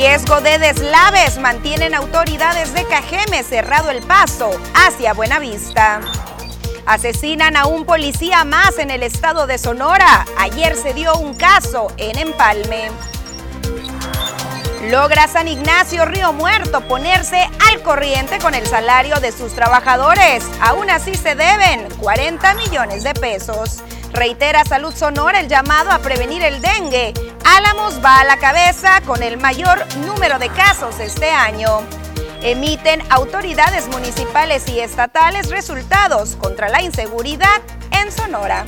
Riesgo de deslaves mantienen autoridades de Cajeme cerrado el paso hacia Buenavista. Asesinan a un policía más en el estado de Sonora. Ayer se dio un caso en Empalme. Logra San Ignacio Río Muerto ponerse al corriente con el salario de sus trabajadores. Aún así se deben 40 millones de pesos. Reitera Salud Sonora el llamado a prevenir el dengue. Álamos va a la cabeza con el mayor número de casos este año. Emiten autoridades municipales y estatales resultados contra la inseguridad en Sonora.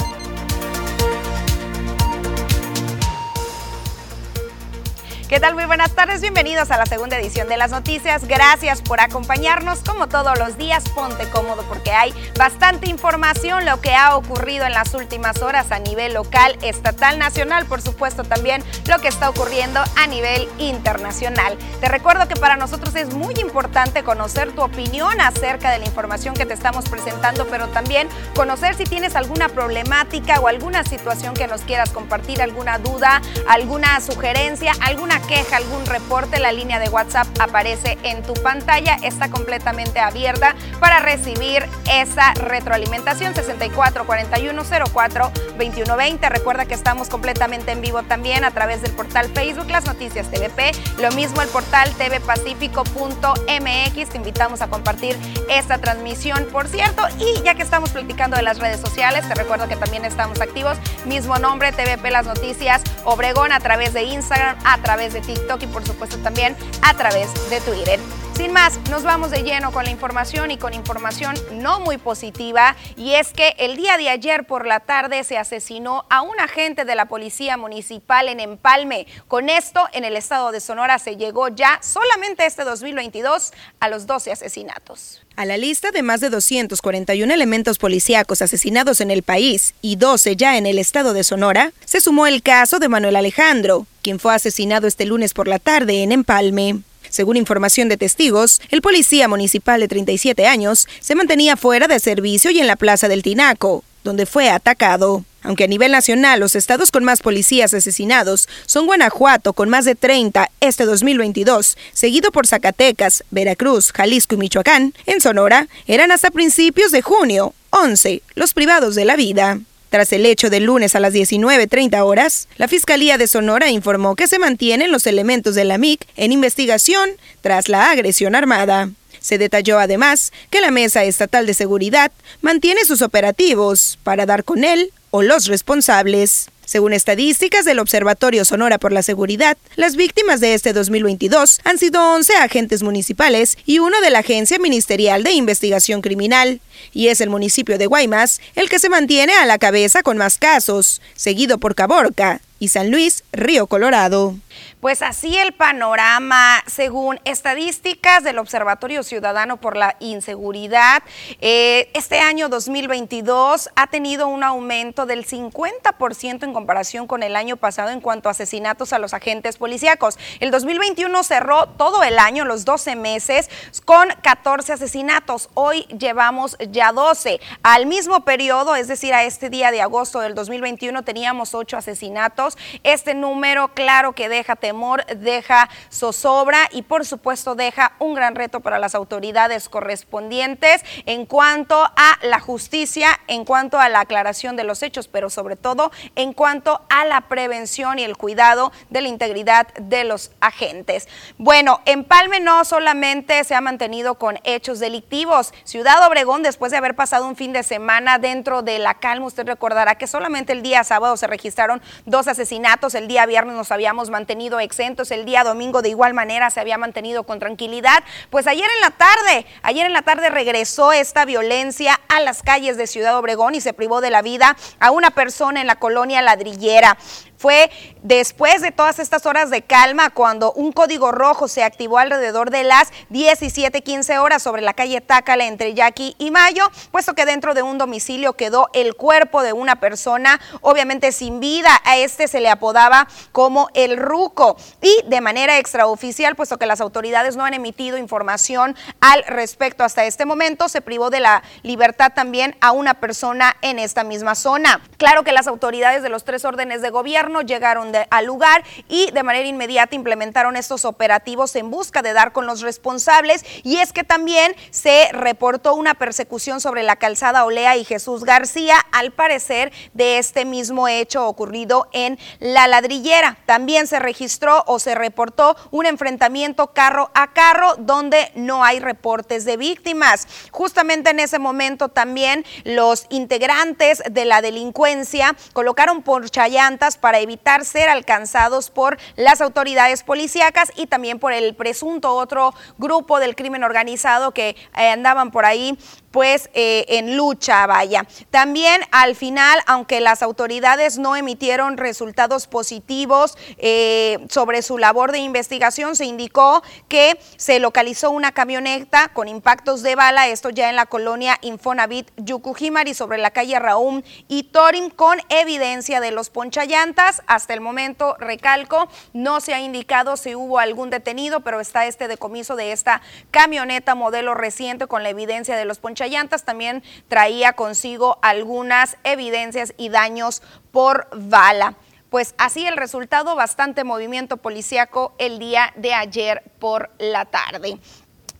¿Qué tal? Muy buenas tardes, bienvenidos a la segunda edición de las noticias. Gracias por acompañarnos como todos los días. Ponte cómodo porque hay bastante información, lo que ha ocurrido en las últimas horas a nivel local, estatal, nacional, por supuesto también lo que está ocurriendo a nivel internacional. Te recuerdo que para nosotros es muy importante conocer tu opinión acerca de la información que te estamos presentando, pero también conocer si tienes alguna problemática o alguna situación que nos quieras compartir, alguna duda, alguna sugerencia, alguna queja, algún reporte, la línea de WhatsApp aparece en tu pantalla. Está completamente abierta para recibir esa retroalimentación 64 41 04 21 20. Recuerda que estamos completamente en vivo también a través del portal Facebook Las Noticias TVP. Lo mismo el portal tvpacífico.mx. Te invitamos a compartir esta transmisión, por cierto. Y ya que estamos platicando de las redes sociales, te recuerdo que también estamos activos. Mismo nombre, TVP Las Noticias Obregón a través de Instagram, a través de TikTok y por supuesto también a través de Twitter. Sin más, nos vamos de lleno con la información y con información no muy positiva y es que el día de ayer por la tarde se asesinó a un agente de la Policía Municipal en Empalme. Con esto, en el estado de Sonora se llegó ya solamente este 2022 a los 12 asesinatos. A la lista de más de 241 elementos policíacos asesinados en el país y 12 ya en el estado de Sonora, se sumó el caso de Manuel Alejandro, quien fue asesinado este lunes por la tarde en Empalme. Según información de testigos, el policía municipal de 37 años se mantenía fuera de servicio y en la plaza del Tinaco, donde fue atacado. Aunque a nivel nacional los estados con más policías asesinados son Guanajuato con más de 30 este 2022, seguido por Zacatecas, Veracruz, Jalisco y Michoacán, en Sonora eran hasta principios de junio 11 los privados de la vida. Tras el hecho del lunes a las 19.30 horas, la Fiscalía de Sonora informó que se mantienen los elementos de la MIC en investigación tras la agresión armada. Se detalló además que la Mesa Estatal de Seguridad mantiene sus operativos para dar con él o los responsables. Según estadísticas del Observatorio Sonora por la Seguridad, las víctimas de este 2022 han sido 11 agentes municipales y uno de la Agencia Ministerial de Investigación Criminal. Y es el municipio de Guaymas el que se mantiene a la cabeza con más casos, seguido por Caborca y San Luis, Río Colorado. Pues así el panorama, según estadísticas del Observatorio Ciudadano por la Inseguridad, eh, este año 2022 ha tenido un aumento del 50% en comparación con el año pasado en cuanto a asesinatos a los agentes policíacos. El 2021 cerró todo el año, los 12 meses, con 14 asesinatos. Hoy llevamos ya 12. Al mismo periodo, es decir, a este día de agosto del 2021, teníamos 8 asesinatos. Este número, claro que deja temor, deja zozobra y por supuesto deja un gran reto para las autoridades correspondientes en cuanto a la justicia, en cuanto a la aclaración de los hechos, pero sobre todo en cuanto a la prevención y el cuidado de la integridad de los agentes. Bueno, en Palme no solamente se ha mantenido con hechos delictivos. Ciudad Obregón, después de haber pasado un fin de semana dentro de la calma, usted recordará que solamente el día sábado se registraron dos asesinatos, el día viernes nos habíamos mantenido exentos, el día domingo de igual manera se había mantenido con tranquilidad. Pues ayer en la tarde, ayer en la tarde regresó esta violencia a las calles de Ciudad Obregón y se privó de la vida a una persona en la colonia ladrillera. Fue después de todas estas horas de calma cuando un código rojo se activó alrededor de las 17:15 horas sobre la calle Tácala entre Yaqui y Mayo, puesto que dentro de un domicilio quedó el cuerpo de una persona, obviamente sin vida. A este se le apodaba como el Ruco y de manera extraoficial, puesto que las autoridades no han emitido información al respecto hasta este momento, se privó de la libertad también a una persona en esta misma zona. Claro que las autoridades de los tres órdenes de gobierno gobierno llegaron al lugar y de manera inmediata implementaron estos operativos en busca de dar con los responsables. Y es que también se reportó una persecución sobre la calzada Olea y Jesús García, al parecer de este mismo hecho ocurrido en la ladrillera. También se registró o se reportó un enfrentamiento carro a carro donde no hay reportes de víctimas. Justamente en ese momento también los integrantes de la delincuencia colocaron porchallantas para evitar ser alcanzados por las autoridades policíacas y también por el presunto otro grupo del crimen organizado que eh, andaban por ahí pues eh, en lucha, vaya. También al final, aunque las autoridades no emitieron resultados positivos eh, sobre su labor de investigación, se indicó que se localizó una camioneta con impactos de bala, esto ya en la colonia Infonavit Yucujimari sobre la calle Raúm y Torin con evidencia de los ponchallantas. Hasta el momento, recalco, no se ha indicado si hubo algún detenido, pero está este decomiso de esta camioneta modelo reciente con la evidencia de los ponchallantas llantas también traía consigo algunas evidencias y daños por bala. Pues así el resultado, bastante movimiento policíaco el día de ayer por la tarde.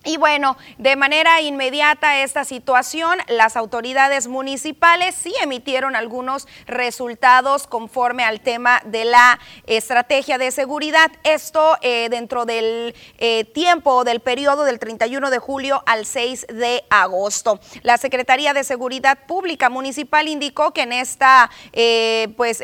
Y bueno, de manera inmediata esta situación, las autoridades municipales sí emitieron algunos resultados conforme al tema de la estrategia de seguridad. Esto eh, dentro del eh, tiempo del periodo del 31 de julio al 6 de agosto. La Secretaría de Seguridad Pública Municipal indicó que en esta eh, pues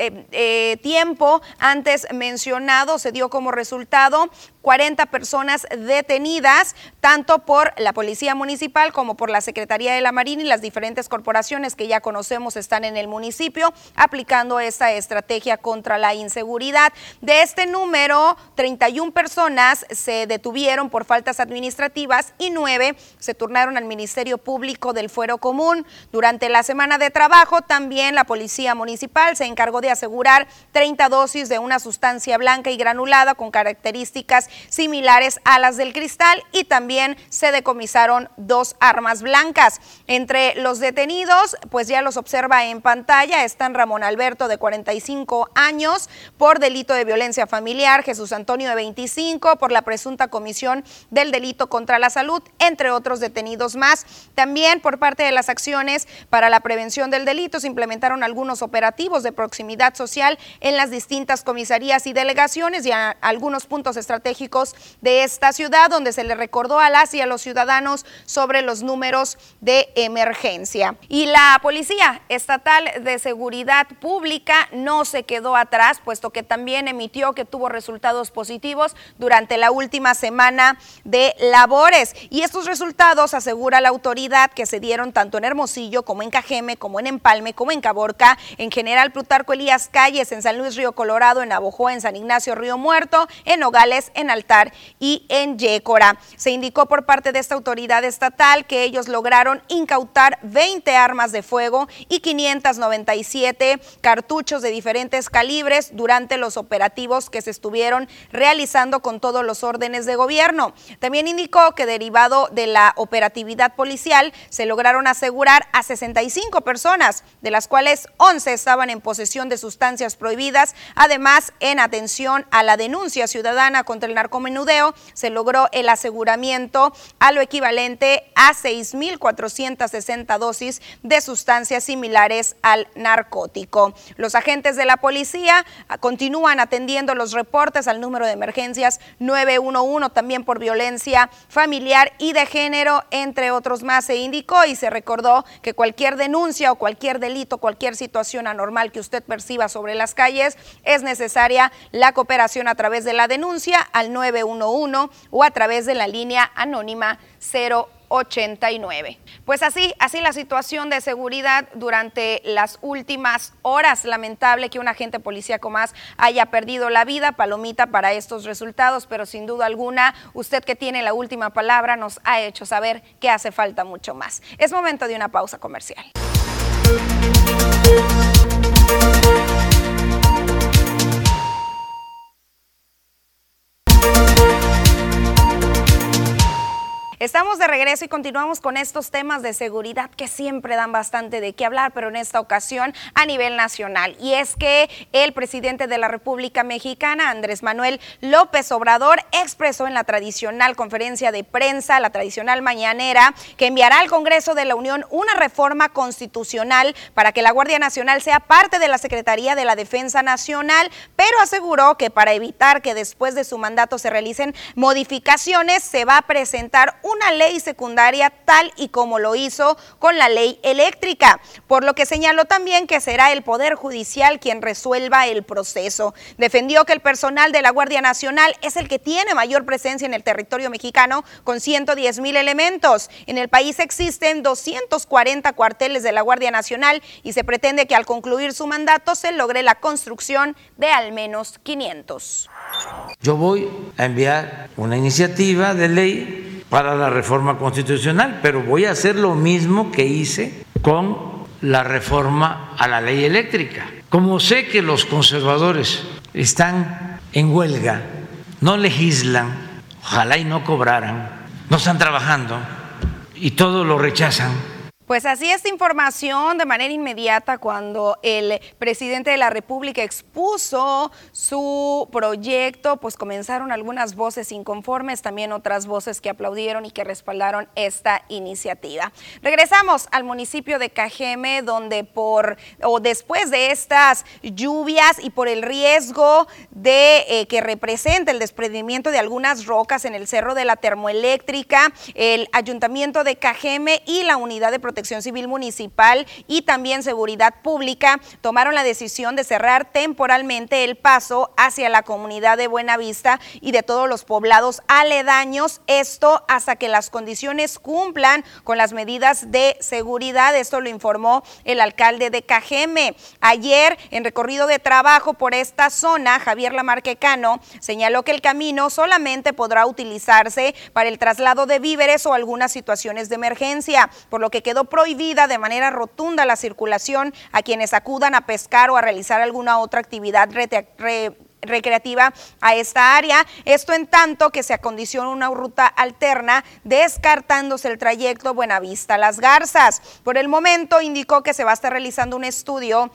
tiempo antes mencionado se dio como resultado 40 personas detenidas, tanto por la Policía Municipal como por la Secretaría de la Marina y las diferentes corporaciones que ya conocemos están en el municipio aplicando esta estrategia contra la inseguridad. De este número, 31 personas se detuvieron por faltas administrativas y 9 se turnaron al Ministerio Público del Fuero Común. Durante la semana de trabajo, también la Policía Municipal se encargó de asegurar 30 dosis de una sustancia blanca y granulada con características similares a las del cristal y también se decomisaron dos armas blancas. Entre los detenidos, pues ya los observa en pantalla, están Ramón Alberto de 45 años por delito de violencia familiar, Jesús Antonio de 25 por la presunta comisión del delito contra la salud, entre otros detenidos más. También por parte de las acciones para la prevención del delito se implementaron algunos operativos de proximidad social en las distintas comisarías y delegaciones y algunos puntos estratégicos de esta ciudad, donde se le recordó a las y a los ciudadanos sobre los números de emergencia. Y la Policía Estatal de Seguridad Pública no se quedó atrás, puesto que también emitió que tuvo resultados positivos durante la última semana de labores. Y estos resultados, asegura la autoridad, que se dieron tanto en Hermosillo como en Cajeme, como en Empalme, como en Caborca, en general Plutarco Elías Calles, en San Luis Río Colorado, en Abojoa, en San Ignacio Río Muerto, en Nogales, en Altar y en Yécora. Se indicó por parte de esta autoridad estatal que ellos lograron incautar 20 armas de fuego y 597 cartuchos de diferentes calibres durante los operativos que se estuvieron realizando con todos los órdenes de gobierno. También indicó que derivado de la operatividad policial se lograron asegurar a 65 personas, de las cuales 11 estaban en posesión de sustancias prohibidas, además en atención a la denuncia ciudadana contra el narcotráfico narcomenudeo, se logró el aseguramiento a lo equivalente a 6.460 dosis de sustancias similares al narcótico. Los agentes de la policía continúan atendiendo los reportes al número de emergencias 911 también por violencia familiar y de género, entre otros más. Se indicó y se recordó que cualquier denuncia o cualquier delito, cualquier situación anormal que usted perciba sobre las calles, es necesaria la cooperación a través de la denuncia al 911 o a través de la línea anónima 089. Pues así, así la situación de seguridad durante las últimas horas. Lamentable que un agente policíaco más haya perdido la vida, palomita para estos resultados, pero sin duda alguna, usted que tiene la última palabra nos ha hecho saber que hace falta mucho más. Es momento de una pausa comercial. Estamos de regreso y continuamos con estos temas de seguridad que siempre dan bastante de qué hablar, pero en esta ocasión a nivel nacional. Y es que el presidente de la República Mexicana, Andrés Manuel López Obrador, expresó en la tradicional conferencia de prensa, la tradicional mañanera, que enviará al Congreso de la Unión una reforma constitucional para que la Guardia Nacional sea parte de la Secretaría de la Defensa Nacional, pero aseguró que para evitar que después de su mandato se realicen modificaciones, se va a presentar una ley secundaria tal y como lo hizo con la ley eléctrica, por lo que señaló también que será el Poder Judicial quien resuelva el proceso. Defendió que el personal de la Guardia Nacional es el que tiene mayor presencia en el territorio mexicano con 110 mil elementos. En el país existen 240 cuarteles de la Guardia Nacional y se pretende que al concluir su mandato se logre la construcción de al menos 500. Yo voy a enviar una iniciativa de ley para la reforma constitucional, pero voy a hacer lo mismo que hice con la reforma a la ley eléctrica. Como sé que los conservadores están en huelga, no legislan, ojalá y no cobraran, no están trabajando y todo lo rechazan pues así esta información de manera inmediata cuando el presidente de la República expuso su proyecto, pues comenzaron algunas voces inconformes, también otras voces que aplaudieron y que respaldaron esta iniciativa. Regresamos al municipio de Cajeme, donde por o después de estas lluvias y por el riesgo de eh, que representa el desprendimiento de algunas rocas en el cerro de la termoeléctrica, el ayuntamiento de Cajeme y la unidad de protección Protección Civil Municipal y también Seguridad Pública tomaron la decisión de cerrar temporalmente el paso hacia la comunidad de Buenavista y de todos los poblados aledaños. Esto hasta que las condiciones cumplan con las medidas de seguridad. Esto lo informó el alcalde de Cajeme. Ayer, en recorrido de trabajo por esta zona, Javier Lamarquecano señaló que el camino solamente podrá utilizarse para el traslado de víveres o algunas situaciones de emergencia, por lo que quedó prohibida de manera rotunda la circulación a quienes acudan a pescar o a realizar alguna otra actividad recreativa a esta área. Esto en tanto que se acondiciona una ruta alterna, descartándose el trayecto Buenavista-Las Garzas. Por el momento indicó que se va a estar realizando un estudio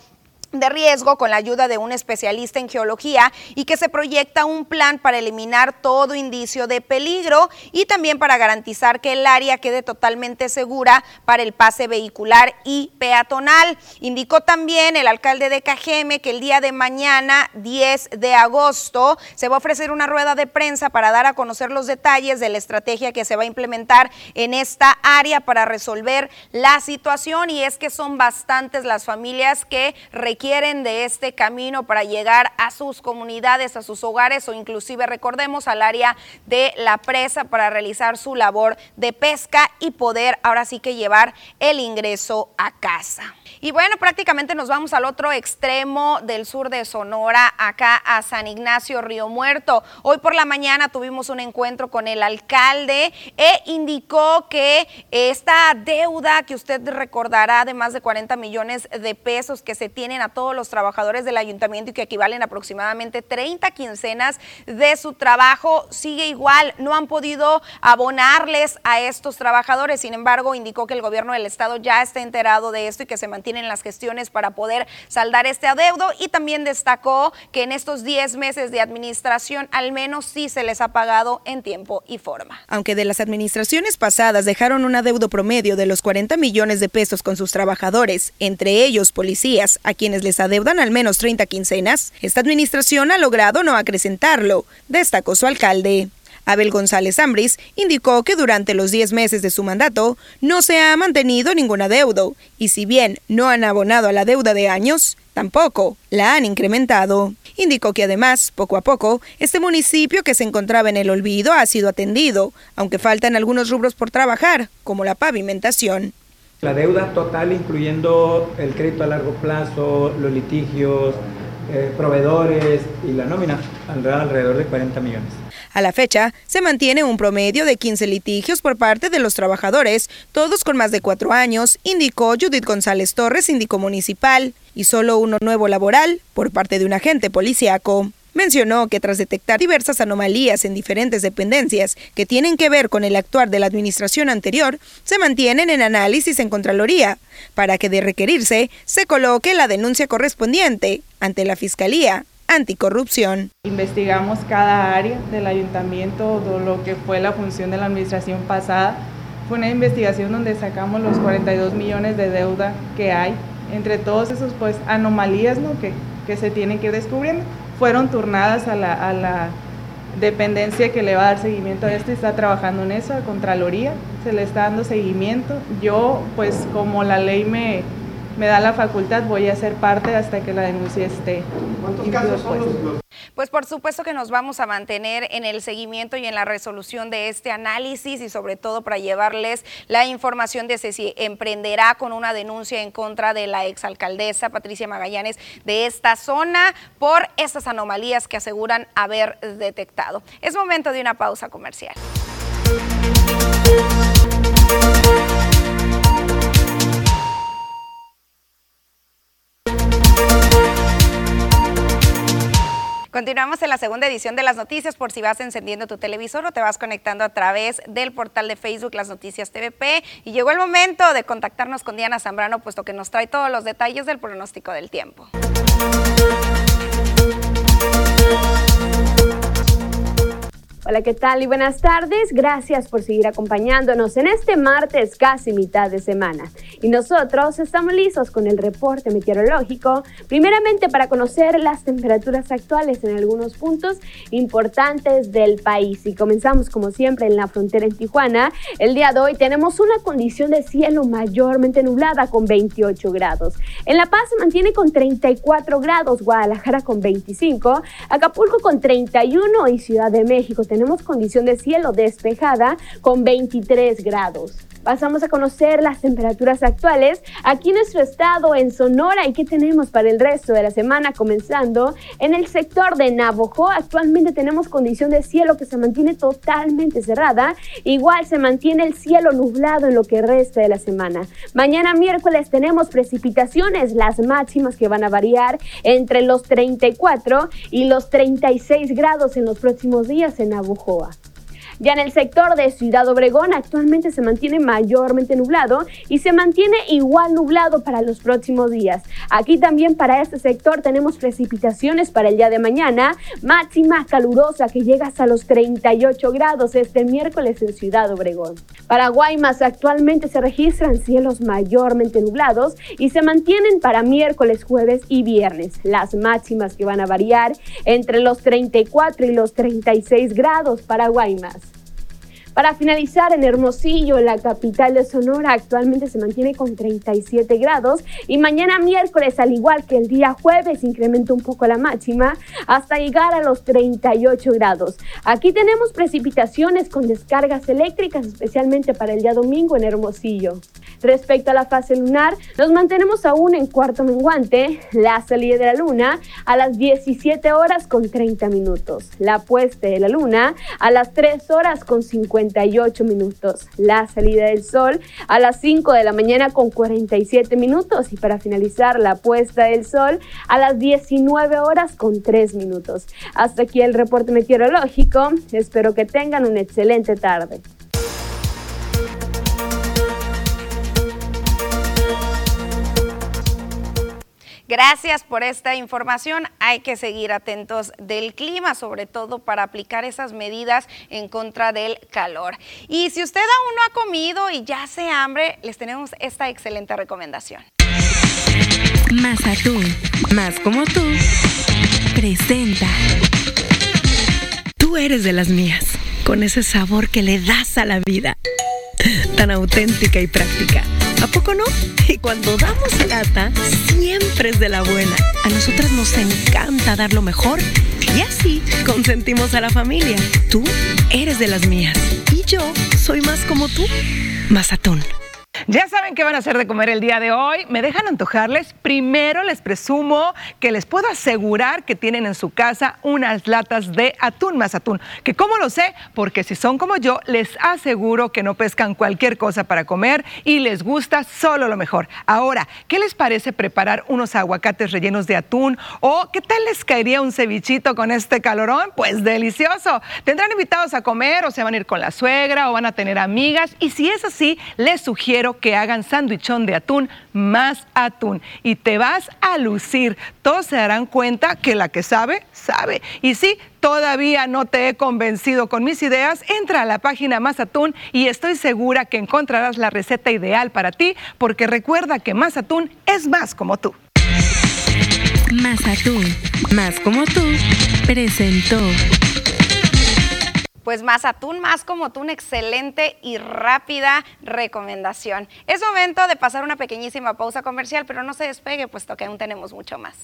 de riesgo con la ayuda de un especialista en geología y que se proyecta un plan para eliminar todo indicio de peligro y también para garantizar que el área quede totalmente segura para el pase vehicular y peatonal. Indicó también el alcalde de Cajeme que el día de mañana, 10 de agosto, se va a ofrecer una rueda de prensa para dar a conocer los detalles de la estrategia que se va a implementar en esta área para resolver la situación y es que son bastantes las familias que requieren quieren de este camino para llegar a sus comunidades, a sus hogares o inclusive recordemos al área de la presa para realizar su labor de pesca y poder ahora sí que llevar el ingreso a casa. Y bueno, prácticamente nos vamos al otro extremo del sur de Sonora, acá a San Ignacio Río Muerto. Hoy por la mañana tuvimos un encuentro con el alcalde e indicó que esta deuda que usted recordará de más de 40 millones de pesos que se tienen a todos los trabajadores del ayuntamiento y que equivalen aproximadamente 30 quincenas de su trabajo sigue igual. No han podido abonarles a estos trabajadores. Sin embargo, indicó que el gobierno del estado ya está enterado de esto y que se mantiene tienen las gestiones para poder saldar este adeudo y también destacó que en estos 10 meses de administración al menos sí se les ha pagado en tiempo y forma. Aunque de las administraciones pasadas dejaron un adeudo promedio de los 40 millones de pesos con sus trabajadores, entre ellos policías, a quienes les adeudan al menos 30 quincenas, esta administración ha logrado no acrecentarlo, destacó su alcalde. Abel González Ambris indicó que durante los 10 meses de su mandato no se ha mantenido ningún adeudo y si bien no han abonado a la deuda de años, tampoco la han incrementado. Indicó que además, poco a poco, este municipio que se encontraba en el olvido ha sido atendido, aunque faltan algunos rubros por trabajar, como la pavimentación. La deuda total, incluyendo el crédito a largo plazo, los litigios, eh, proveedores y la nómina, alrededor de 40 millones. A la fecha, se mantiene un promedio de 15 litigios por parte de los trabajadores, todos con más de cuatro años, indicó Judith González Torres, síndico municipal, y solo uno nuevo laboral por parte de un agente policiaco. Mencionó que tras detectar diversas anomalías en diferentes dependencias que tienen que ver con el actuar de la administración anterior, se mantienen en análisis en Contraloría, para que de requerirse se coloque la denuncia correspondiente ante la Fiscalía Anticorrupción. Investigamos cada área del ayuntamiento, lo que fue la función de la administración pasada. Fue una investigación donde sacamos los 42 millones de deuda que hay, entre todos esos pues anomalías ¿no? que, que se tienen que ir descubriendo fueron turnadas a la, dependencia que le va a dar seguimiento a esto y está trabajando en eso, a Contraloría, se le está dando seguimiento. Yo, pues como la ley me, me da la facultad, voy a ser parte hasta que la denuncia esté. ¿Cuántos casos son los, pues por supuesto que nos vamos a mantener en el seguimiento y en la resolución de este análisis y sobre todo para llevarles la información de si emprenderá con una denuncia en contra de la exalcaldesa Patricia Magallanes de esta zona por estas anomalías que aseguran haber detectado. Es momento de una pausa comercial. Continuamos en la segunda edición de las noticias por si vas encendiendo tu televisor o te vas conectando a través del portal de Facebook Las Noticias TVP. Y llegó el momento de contactarnos con Diana Zambrano, puesto que nos trae todos los detalles del pronóstico del tiempo. Hola, ¿qué tal? Y buenas tardes. Gracias por seguir acompañándonos en este martes casi mitad de semana. Y nosotros estamos listos con el reporte meteorológico, primeramente para conocer las temperaturas actuales en algunos puntos importantes del país. Y comenzamos como siempre en la frontera en Tijuana. El día de hoy tenemos una condición de cielo mayormente nublada con 28 grados. En La Paz se mantiene con 34 grados, Guadalajara con 25, Acapulco con 31 y Ciudad de México tenemos condición de cielo despejada con 23 grados. Pasamos a conocer las temperaturas actuales aquí en nuestro estado, en Sonora, y qué tenemos para el resto de la semana, comenzando en el sector de Navojo. Actualmente tenemos condición de cielo que se mantiene totalmente cerrada. Igual se mantiene el cielo nublado en lo que resta de la semana. Mañana miércoles tenemos precipitaciones, las máximas que van a variar entre los 34 y los 36 grados en los próximos días en Navojoa. Ya en el sector de Ciudad Obregón actualmente se mantiene mayormente nublado y se mantiene igual nublado para los próximos días. Aquí también para este sector tenemos precipitaciones para el día de mañana, máxima calurosa que llega hasta los 38 grados este miércoles en Ciudad Obregón. Para Guaymas actualmente se registran cielos mayormente nublados y se mantienen para miércoles, jueves y viernes. Las máximas que van a variar entre los 34 y los 36 grados para Guaymas. Para finalizar, en Hermosillo, la capital de Sonora, actualmente se mantiene con 37 grados y mañana miércoles, al igual que el día jueves, incrementa un poco la máxima hasta llegar a los 38 grados. Aquí tenemos precipitaciones con descargas eléctricas, especialmente para el día domingo en Hermosillo. Respecto a la fase lunar, nos mantenemos aún en cuarto menguante, la salida de la luna a las 17 horas con 30 minutos, la puesta de la luna a las 3 horas con 50 minutos. La salida del sol a las 5 de la mañana con 47 minutos y para finalizar la puesta del sol a las 19 horas con 3 minutos. Hasta aquí el reporte meteorológico. Espero que tengan una excelente tarde. Gracias por esta información. Hay que seguir atentos del clima, sobre todo para aplicar esas medidas en contra del calor. Y si usted aún no ha comido y ya hace hambre, les tenemos esta excelente recomendación. Más atún, más como tú, presenta. Tú eres de las mías, con ese sabor que le das a la vida, tan auténtica y práctica ¿A poco no? Y cuando damos lata, siempre es de la buena. A nosotras nos encanta dar lo mejor y así consentimos a la familia. Tú eres de las mías y yo soy más como tú. Más atún. Ya saben qué van a hacer de comer el día de hoy. ¿Me dejan antojarles? Primero les presumo que les puedo asegurar que tienen en su casa unas latas de atún más atún. ¿Que cómo lo sé? Porque si son como yo, les aseguro que no pescan cualquier cosa para comer y les gusta solo lo mejor. Ahora, ¿qué les parece preparar unos aguacates rellenos de atún? ¿O qué tal les caería un cevichito con este calorón? Pues delicioso. Tendrán invitados a comer o se van a ir con la suegra o van a tener amigas. Y si es así, les sugiero que hagan sándwichón de atún más atún. Y te vas a lucir. Todos se darán cuenta que la que sabe, sabe. Y si todavía no te he convencido con mis ideas, entra a la página Más Atún y estoy segura que encontrarás la receta ideal para ti, porque recuerda que Más Atún es más como tú. Más Atún, más como tú, presentó. Pues más atún, más como tú, una excelente y rápida recomendación. Es momento de pasar una pequeñísima pausa comercial, pero no se despegue, puesto que aún tenemos mucho más.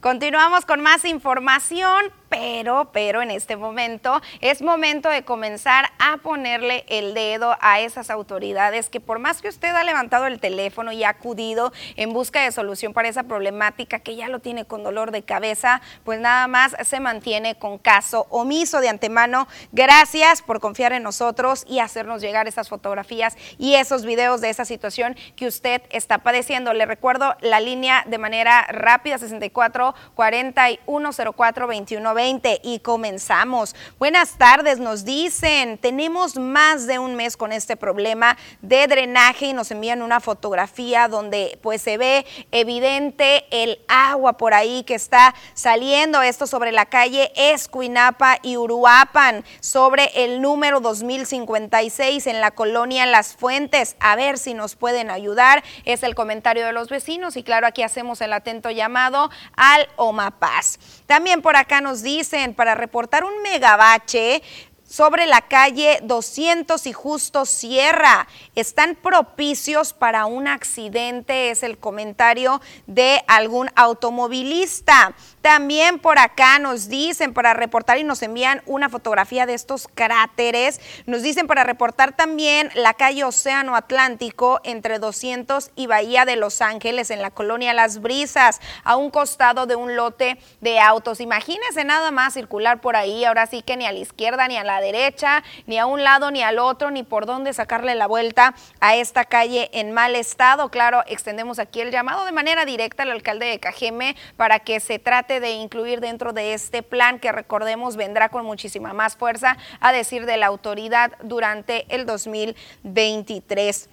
Continuamos con más información, pero, pero en este momento es momento de comenzar a ponerle el dedo a esas autoridades que por más que usted ha levantado el teléfono y ha acudido en busca de solución para esa problemática que ya lo tiene con dolor de cabeza, pues nada más se mantiene con caso omiso de antemano. Gracias por confiar en nosotros y hacernos llegar esas fotografías y esos videos de esa situación que usted está padeciendo. Le recuerdo la línea de manera rápida 64 41 04 21 y comenzamos. Buenas tardes, nos dicen, tenemos más de un mes con este problema de drenaje y nos envían una fotografía donde pues se ve evidente el agua por ahí que está saliendo, esto sobre la calle Escuinapa y Uruapan, sobre el número 2056 en la colonia Las Fuentes. A ver si nos pueden ayudar, es el comentario de los vecinos y claro, aquí hacemos el atento llamado al OMAPAS. También por acá nos dicen para reportar un megabache sobre la calle 200 y Justo Sierra. Están propicios para un accidente, es el comentario de algún automovilista. También por acá nos dicen para reportar y nos envían una fotografía de estos cráteres. Nos dicen para reportar también la calle Océano Atlántico entre 200 y Bahía de Los Ángeles en la colonia Las Brisas, a un costado de un lote de autos. Imagínense nada más circular por ahí, ahora sí que ni a la izquierda ni a la derecha, ni a un lado ni al otro, ni por dónde sacarle la vuelta a esta calle en mal estado. Claro, extendemos aquí el llamado de manera directa al alcalde de Cajeme para que se trate de incluir dentro de este plan que recordemos vendrá con muchísima más fuerza a decir de la autoridad durante el 2023.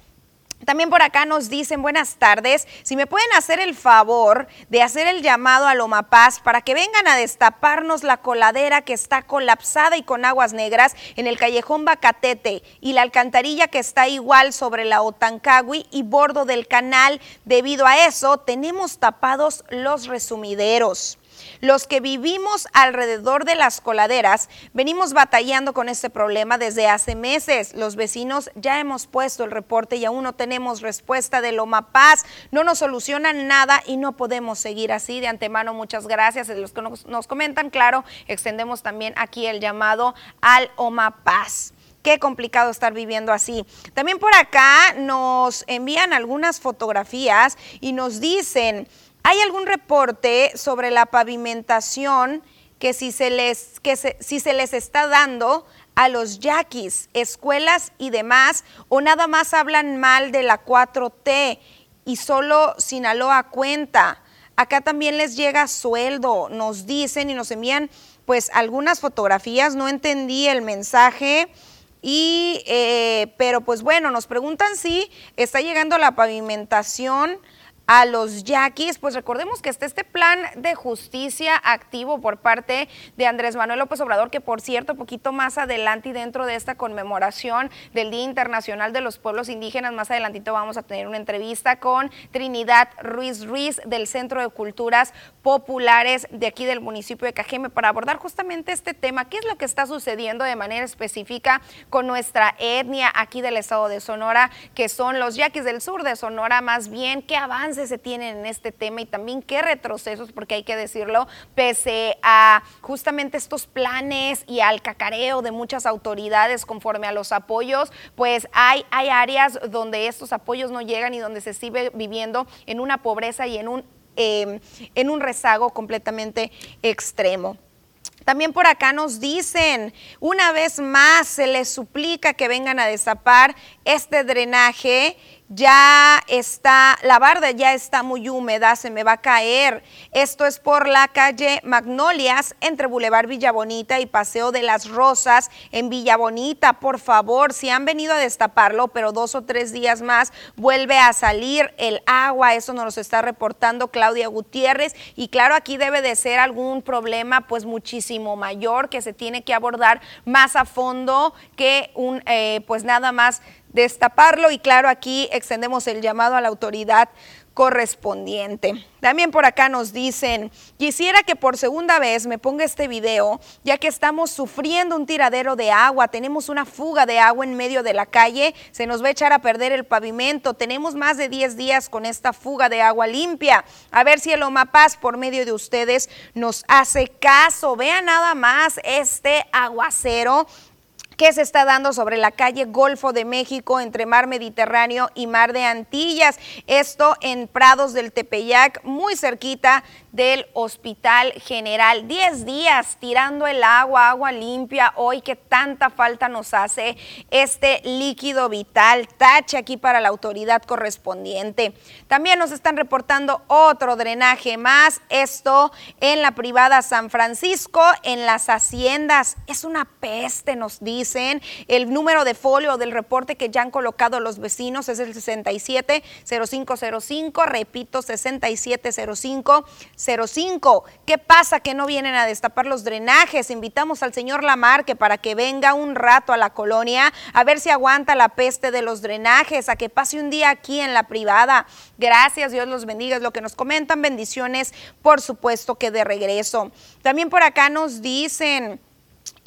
También por acá nos dicen buenas tardes, si me pueden hacer el favor de hacer el llamado a Loma Paz para que vengan a destaparnos la coladera que está colapsada y con aguas negras en el callejón Bacatete y la alcantarilla que está igual sobre la Otancagui y bordo del canal. Debido a eso tenemos tapados los resumideros. Los que vivimos alrededor de las coladeras venimos batallando con este problema desde hace meses. Los vecinos ya hemos puesto el reporte y aún no tenemos respuesta de Loma Paz. No nos solucionan nada y no podemos seguir así. De antemano, muchas gracias. Los que nos, comentan, claro, extendemos también aquí el llamado al Oma Paz qué complicado estar viviendo así. También por acá nos envían algunas fotografías y nos dicen, ¿Hay algún reporte sobre la pavimentación que si se les, que si se les está dando a los yaquis, escuelas y demás, o nada más hablan mal de la 4T y solo Sinaloa cuenta? Acá también les llega sueldo, nos dicen y nos envían pues algunas fotografías, no entendí el mensaje. Y, eh, pero pues bueno, nos preguntan si está llegando la pavimentación a los yaquis, pues recordemos que está este plan de justicia activo por parte de Andrés Manuel López Obrador, que por cierto, poquito más adelante y dentro de esta conmemoración del Día Internacional de los Pueblos Indígenas, más adelantito vamos a tener una entrevista con Trinidad Ruiz Ruiz del Centro de Culturas Populares de aquí del municipio de Cajeme para abordar justamente este tema, qué es lo que está sucediendo de manera específica con nuestra etnia aquí del estado de Sonora, que son los yaquis del sur de Sonora, más bien qué avanza se tienen en este tema y también qué retrocesos, porque hay que decirlo, pese a justamente estos planes y al cacareo de muchas autoridades conforme a los apoyos, pues hay, hay áreas donde estos apoyos no llegan y donde se sigue viviendo en una pobreza y en un, em, en un rezago completamente extremo. También por acá nos dicen, una vez más se les suplica que vengan a destapar este drenaje ya está, la barda ya está muy húmeda, se me va a caer. Esto es por la calle Magnolias entre Boulevard Villa Bonita y Paseo de las Rosas en Villa Bonita. Por favor, si han venido a destaparlo, pero dos o tres días más vuelve a salir el agua. Eso nos lo está reportando Claudia Gutiérrez. Y claro, aquí debe de ser algún problema pues muchísimo mayor que se tiene que abordar más a fondo que un, eh, pues nada más destaparlo y claro, aquí extendemos el llamado a la autoridad correspondiente. También por acá nos dicen, quisiera que por segunda vez me ponga este video, ya que estamos sufriendo un tiradero de agua, tenemos una fuga de agua en medio de la calle, se nos va a echar a perder el pavimento, tenemos más de 10 días con esta fuga de agua limpia. A ver si el Omapaz por medio de ustedes nos hace caso. Vean nada más este aguacero que se está dando sobre la calle Golfo de México entre Mar Mediterráneo y Mar de Antillas. Esto en Prados del Tepeyac, muy cerquita del Hospital General. Diez días tirando el agua, agua limpia, hoy que tanta falta nos hace este líquido vital. Tache aquí para la autoridad correspondiente. También nos están reportando otro drenaje más, esto en la privada San Francisco, en las haciendas. Es una peste, nos dicen. El número de folio del reporte que ya han colocado los vecinos es el 670505, repito, 6705. 05. ¿Qué pasa que no vienen a destapar los drenajes? Invitamos al señor Lamarque para que venga un rato a la colonia a ver si aguanta la peste de los drenajes, a que pase un día aquí en la privada. Gracias, Dios los bendiga, es lo que nos comentan. Bendiciones, por supuesto que de regreso. También por acá nos dicen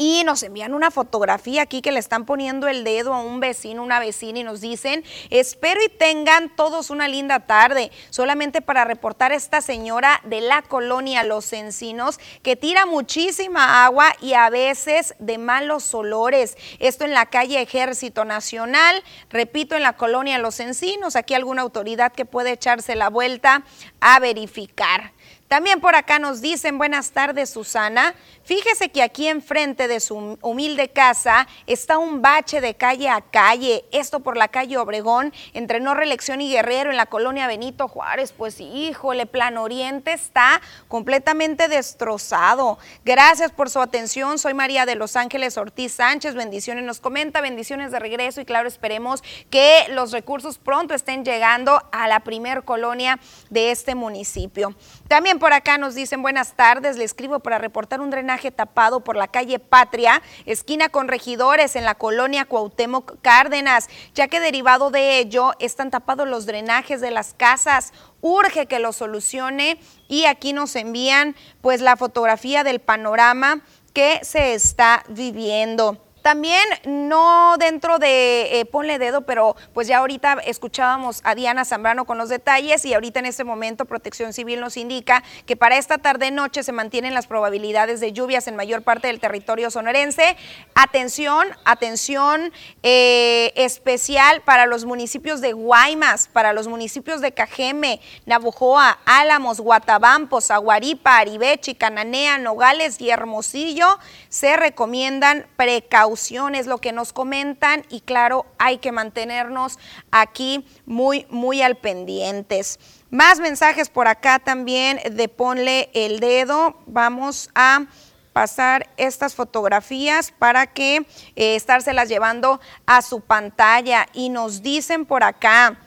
y nos envían una fotografía aquí que le están poniendo el dedo a un vecino, una vecina y nos dicen, espero y tengan todos una linda tarde, solamente para reportar a esta señora de la colonia Los Encinos que tira muchísima agua y a veces de malos olores. Esto en la calle Ejército Nacional, repito, en la colonia Los Encinos, aquí alguna autoridad que puede echarse la vuelta a verificar. También por acá nos dicen, buenas tardes Susana, fíjese que aquí enfrente de su humilde casa está un bache de calle a calle, esto por la calle Obregón, entre No Reelección y Guerrero, en la colonia Benito Juárez, pues híjole, Plan Oriente está completamente destrozado. Gracias por su atención, soy María de Los Ángeles Ortiz Sánchez, bendiciones, nos comenta, bendiciones de regreso y claro, esperemos que los recursos pronto estén llegando a la primer colonia de este municipio. También por acá nos dicen buenas tardes, le escribo para reportar un drenaje tapado por la calle Patria, esquina con regidores en la colonia Cuauhtémoc Cárdenas, ya que derivado de ello están tapados los drenajes de las casas. Urge que lo solucione y aquí nos envían pues la fotografía del panorama que se está viviendo. También no dentro de eh, ponle dedo, pero pues ya ahorita escuchábamos a Diana Zambrano con los detalles y ahorita en este momento Protección Civil nos indica que para esta tarde noche se mantienen las probabilidades de lluvias en mayor parte del territorio sonorense. Atención, atención eh, especial para los municipios de Guaymas, para los municipios de Cajeme, Navojoa, Álamos, Guatabampo, Zaguaripa, Aribechi, Cananea, Nogales y Hermosillo. Se recomiendan precauciones es lo que nos comentan y claro, hay que mantenernos aquí muy, muy al pendientes. Más mensajes por acá también de ponle el dedo. Vamos a pasar estas fotografías para que eh, estárselas llevando a su pantalla y nos dicen por acá.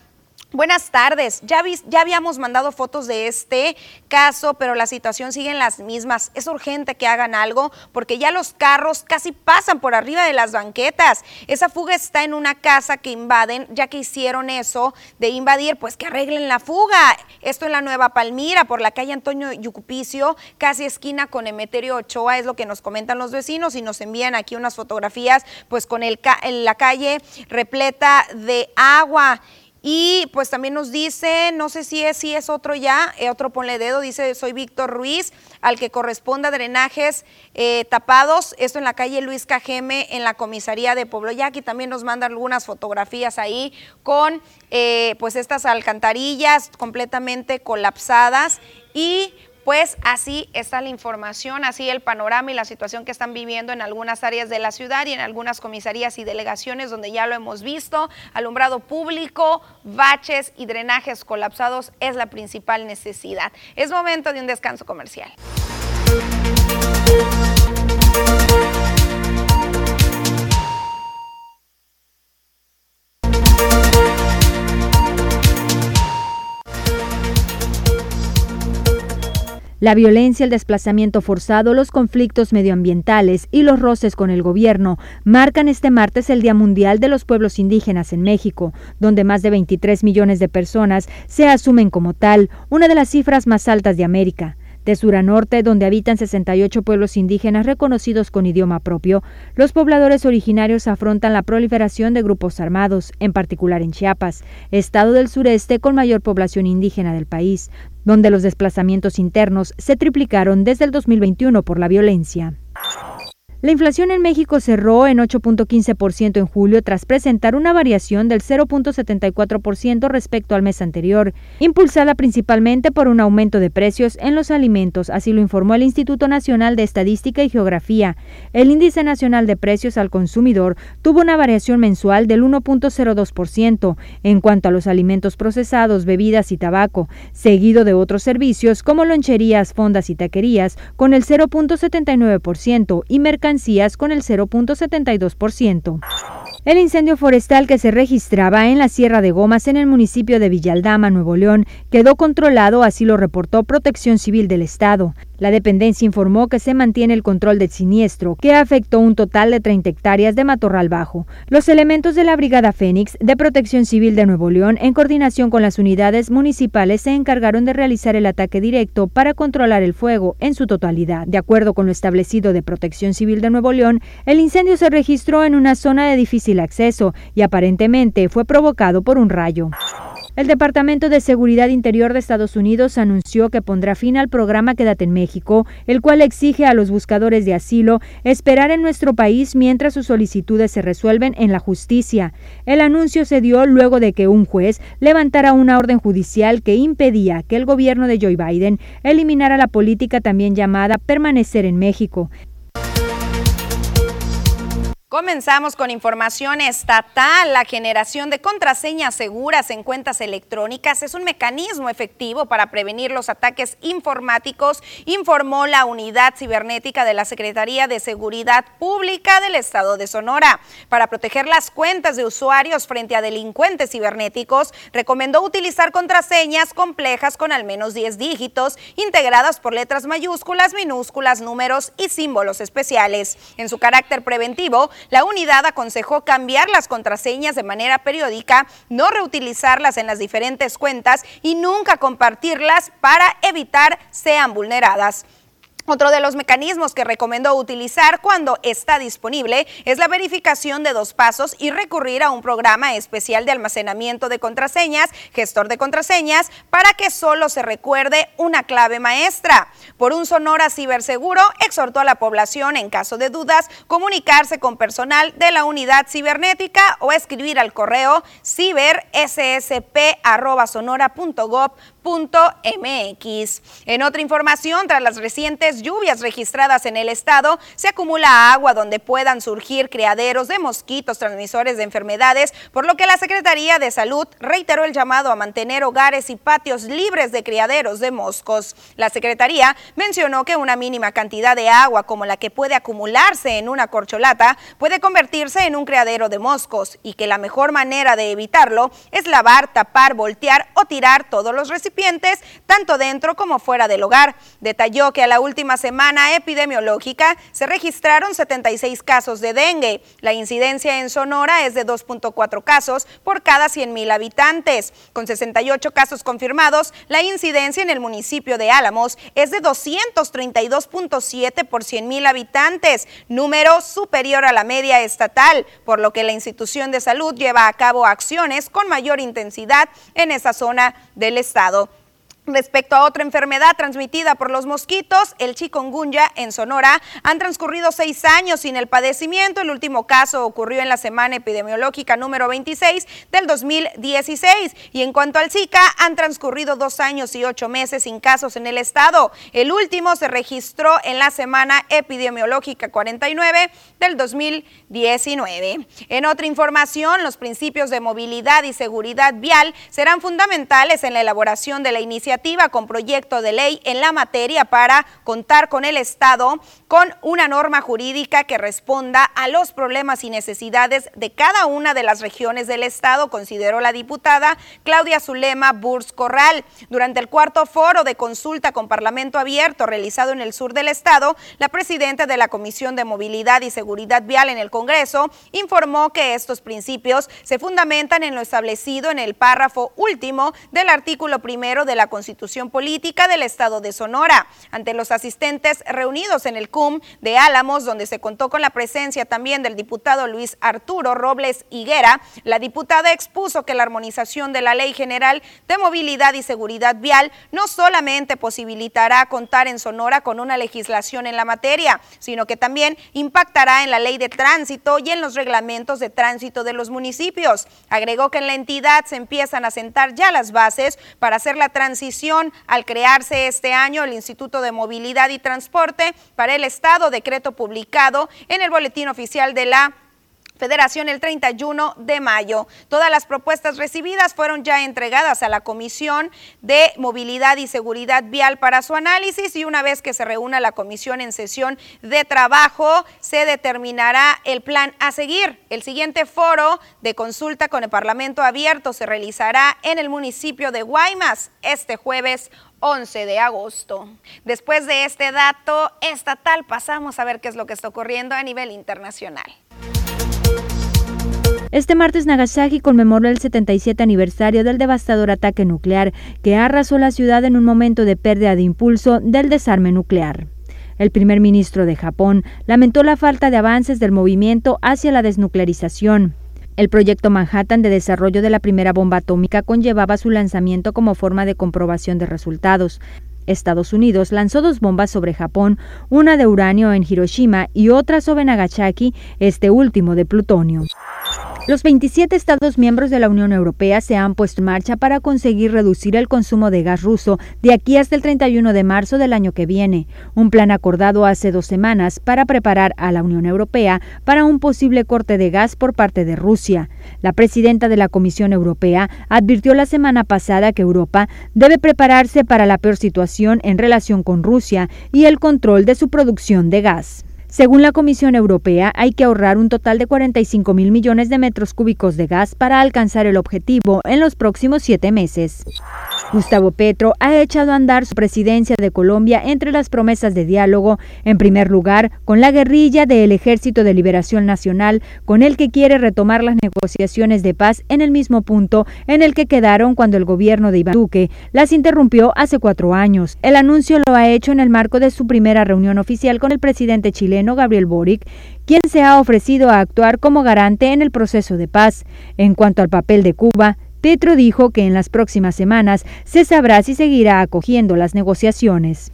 Buenas tardes. Ya, habíamos mandado fotos de este caso, pero la situación sigue en las mismas. Es urgente que hagan algo porque ya los carros casi pasan por arriba de las banquetas. Esa fuga está en una casa que invaden, ya que hicieron eso de invadir, pues que arreglen la fuga. Esto en la Nueva Palmira, por la calle Antonio Yucupicio, casi esquina con Emeterio Ochoa, es lo que nos comentan los vecinos y nos envían aquí unas fotografías, pues con el, la calle repleta de agua. Y pues también nos dice, no sé si es, si es otro ya, eh, otro ponle dedo, dice, soy Víctor Ruiz, al que corresponda drenajes eh, tapados, esto en la calle Luis Cajeme, en la comisaría de Pueblo. Yaqui, también nos manda algunas fotografías ahí con eh, pues estas alcantarillas completamente colapsadas y pues así está la información, así el panorama y la situación que están viviendo en algunas áreas de la ciudad y en algunas comisarías y delegaciones donde ya lo hemos visto. Alumbrado público, baches y drenajes colapsados es la principal necesidad. Es momento de un descanso comercial. La violencia, el desplazamiento forzado, los conflictos medioambientales y los roces con el gobierno marcan este martes el Día Mundial de los Pueblos Indígenas en México, donde más de 23 millones de personas se asumen como tal, una de las cifras más altas de América. De sur a norte, donde habitan 68 pueblos indígenas reconocidos con idioma propio, los pobladores originarios afrontan la proliferación de grupos armados, en particular en Chiapas, estado del sureste con mayor población indígena del país, donde los desplazamientos internos se triplicaron desde el 2021 por la violencia. La inflación en México cerró en 8.15% en julio tras presentar una variación del 0.74% respecto al mes anterior, impulsada principalmente por un aumento de precios en los alimentos, así lo informó el Instituto Nacional de Estadística y Geografía. El índice nacional de precios al consumidor tuvo una variación mensual del 1.02% en cuanto a los alimentos procesados, bebidas y tabaco, seguido de otros servicios como loncherías, fondas y taquerías con el 0.79% y con el 0.72%. El incendio forestal que se registraba en la Sierra de Gomas en el municipio de Villaldama, Nuevo León, quedó controlado, así lo reportó Protección Civil del Estado. La dependencia informó que se mantiene el control del siniestro, que afectó un total de 30 hectáreas de matorral bajo. Los elementos de la Brigada Fénix de Protección Civil de Nuevo León, en coordinación con las unidades municipales, se encargaron de realizar el ataque directo para controlar el fuego en su totalidad. De acuerdo con lo establecido de Protección Civil de Nuevo León, el incendio se registró en una zona de difícil acceso y aparentemente fue provocado por un rayo. El Departamento de Seguridad Interior de Estados Unidos anunció que pondrá fin al programa Quédate en México, el cual exige a los buscadores de asilo esperar en nuestro país mientras sus solicitudes se resuelven en la justicia. El anuncio se dio luego de que un juez levantara una orden judicial que impedía que el gobierno de Joe Biden eliminara la política también llamada permanecer en México. Comenzamos con información estatal. La generación de contraseñas seguras en cuentas electrónicas es un mecanismo efectivo para prevenir los ataques informáticos, informó la Unidad Cibernética de la Secretaría de Seguridad Pública del Estado de Sonora. Para proteger las cuentas de usuarios frente a delincuentes cibernéticos, recomendó utilizar contraseñas complejas con al menos 10 dígitos, integradas por letras mayúsculas, minúsculas, números y símbolos especiales. En su carácter preventivo, la unidad aconsejó cambiar las contraseñas de manera periódica, no reutilizarlas en las diferentes cuentas y nunca compartirlas para evitar sean vulneradas. Otro de los mecanismos que recomendó utilizar cuando está disponible es la verificación de dos pasos y recurrir a un programa especial de almacenamiento de contraseñas, gestor de contraseñas, para que solo se recuerde una clave maestra. Por un Sonora ciberseguro, exhortó a la población, en caso de dudas, comunicarse con personal de la unidad cibernética o escribir al correo ciberssp.sonora.gov MX. En otra información, tras las recientes lluvias registradas en el estado, se acumula agua donde puedan surgir criaderos de mosquitos transmisores de enfermedades, por lo que la Secretaría de Salud reiteró el llamado a mantener hogares y patios libres de criaderos de moscos. La Secretaría mencionó que una mínima cantidad de agua como la que puede acumularse en una corcholata puede convertirse en un criadero de moscos y que la mejor manera de evitarlo es lavar, tapar, voltear o tirar todos los recipientes tanto dentro como fuera del hogar. Detalló que a la última semana epidemiológica se registraron 76 casos de dengue. La incidencia en Sonora es de 2.4 casos por cada 100.000 habitantes. Con 68 casos confirmados, la incidencia en el municipio de Álamos es de 232.7 por 100.000 habitantes, número superior a la media estatal, por lo que la institución de salud lleva a cabo acciones con mayor intensidad en esa zona del estado. Respecto a otra enfermedad transmitida por los mosquitos, el chikungunya en Sonora, han transcurrido seis años sin el padecimiento. El último caso ocurrió en la semana epidemiológica número 26 del 2016. Y en cuanto al Zika, han transcurrido dos años y ocho meses sin casos en el estado. El último se registró en la semana epidemiológica 49 del 2019. En otra información, los principios de movilidad y seguridad vial serán fundamentales en la elaboración de la iniciativa con proyecto de ley en la materia para contar con el Estado con una norma jurídica que responda a los problemas y necesidades de cada una de las regiones del Estado, consideró la diputada Claudia Zulema Burs Corral. Durante el cuarto foro de consulta con Parlamento Abierto realizado en el sur del Estado, la presidenta de la Comisión de Movilidad y Seguridad Vial en el Congreso informó que estos principios se fundamentan en lo establecido en el párrafo último del artículo primero de la Constitución Constitución Política del Estado de Sonora. Ante los asistentes reunidos en el CUM de Álamos, donde se contó con la presencia también del diputado Luis Arturo Robles Higuera, la diputada expuso que la armonización de la Ley General de Movilidad y Seguridad Vial no solamente posibilitará contar en Sonora con una legislación en la materia, sino que también impactará en la ley de tránsito y en los reglamentos de tránsito de los municipios. Agregó que en la entidad se empiezan a sentar ya las bases para hacer la transición al crearse este año el Instituto de Movilidad y Transporte para el Estado, decreto publicado en el Boletín Oficial de la Federación el 31 de mayo. Todas las propuestas recibidas fueron ya entregadas a la Comisión de Movilidad y Seguridad Vial para su análisis y una vez que se reúna la comisión en sesión de trabajo, se determinará el plan a seguir. El siguiente foro de consulta con el Parlamento abierto se realizará en el municipio de Guaymas este jueves 11 de agosto. Después de este dato estatal, pasamos a ver qué es lo que está ocurriendo a nivel internacional. Este martes Nagasaki conmemoró el 77 aniversario del devastador ataque nuclear que arrasó la ciudad en un momento de pérdida de impulso del desarme nuclear. El primer ministro de Japón lamentó la falta de avances del movimiento hacia la desnuclearización. El proyecto Manhattan de desarrollo de la primera bomba atómica conllevaba su lanzamiento como forma de comprobación de resultados. Estados Unidos lanzó dos bombas sobre Japón, una de uranio en Hiroshima y otra sobre Nagasaki, este último de plutonio. Los 27 Estados miembros de la Unión Europea se han puesto en marcha para conseguir reducir el consumo de gas ruso de aquí hasta el 31 de marzo del año que viene, un plan acordado hace dos semanas para preparar a la Unión Europea para un posible corte de gas por parte de Rusia. La presidenta de la Comisión Europea advirtió la semana pasada que Europa debe prepararse para la peor situación en relación con Rusia y el control de su producción de gas. Según la Comisión Europea, hay que ahorrar un total de 45 mil millones de metros cúbicos de gas para alcanzar el objetivo en los próximos siete meses. Gustavo Petro ha echado a andar su presidencia de Colombia entre las promesas de diálogo, en primer lugar, con la guerrilla del Ejército de Liberación Nacional, con el que quiere retomar las negociaciones de paz en el mismo punto en el que quedaron cuando el gobierno de Iván Duque las interrumpió hace cuatro años. El anuncio lo ha hecho en el marco de su primera reunión oficial con el presidente chileno Gabriel Boric, quien se ha ofrecido a actuar como garante en el proceso de paz. En cuanto al papel de Cuba, Petro dijo que en las próximas semanas se sabrá si seguirá acogiendo las negociaciones.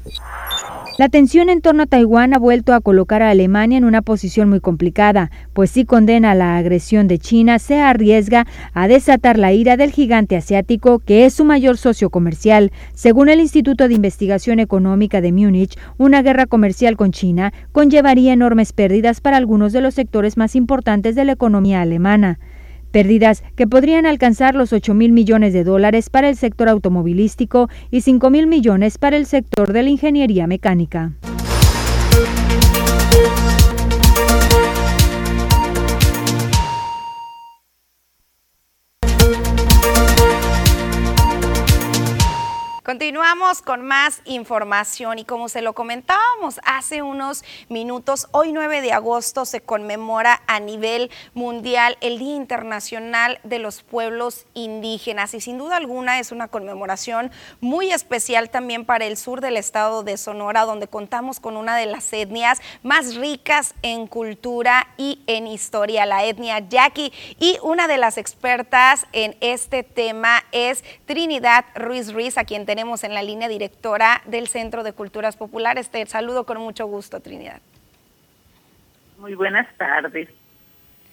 La tensión en torno a Taiwán ha vuelto a colocar a Alemania en una posición muy complicada, pues si condena la agresión de China, se arriesga a desatar la ira del gigante asiático, que es su mayor socio comercial. Según el Instituto de Investigación Económica de Múnich, una guerra comercial con China conllevaría enormes pérdidas para algunos de los sectores más importantes de la economía alemana pérdidas que podrían alcanzar los 8 mil millones de dólares para el sector automovilístico y 5 mil millones para el sector de la ingeniería mecánica. Continuamos con más información y como se lo comentábamos hace unos minutos, hoy 9 de agosto se conmemora a nivel mundial el Día Internacional de los Pueblos Indígenas y sin duda alguna es una conmemoración muy especial también para el sur del estado de Sonora, donde contamos con una de las etnias más ricas en cultura y en historia, la etnia yaqui. Y una de las expertas en este tema es Trinidad Ruiz Ruiz, a quien tenemos en la línea directora del Centro de Culturas Populares. Te saludo con mucho gusto, Trinidad. Muy buenas tardes.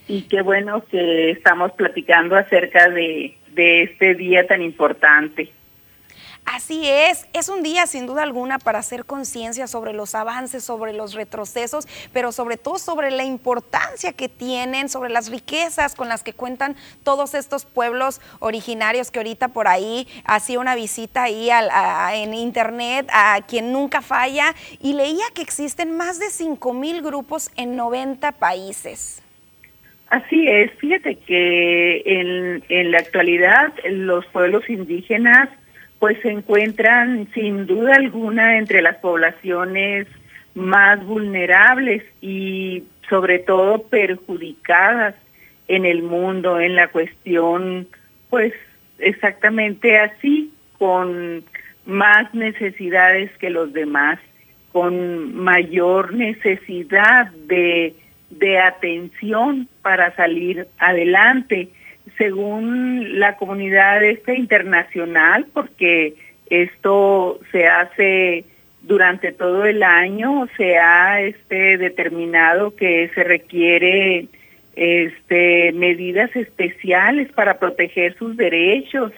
Y qué bueno que estamos platicando acerca de, este día tan importante. Así es, es un día sin duda alguna para hacer conciencia sobre los avances, sobre los retrocesos, pero sobre todo sobre la importancia que tienen, sobre las riquezas con las que cuentan todos estos pueblos originarios que ahorita por ahí hacía una visita ahí en internet a quien nunca falla y leía que existen más de 5 mil grupos en 90 países. Así es, fíjate que en, en la actualidad los pueblos indígenas pues se encuentran sin duda alguna entre las poblaciones más vulnerables y sobre todo perjudicadas en el mundo en la cuestión pues exactamente así con más necesidades que los demás con mayor necesidad de de atención para salir adelante según la comunidad este internacional, porque esto se hace durante todo el año, se ha este determinado que se requiere este medidas especiales para proteger sus derechos,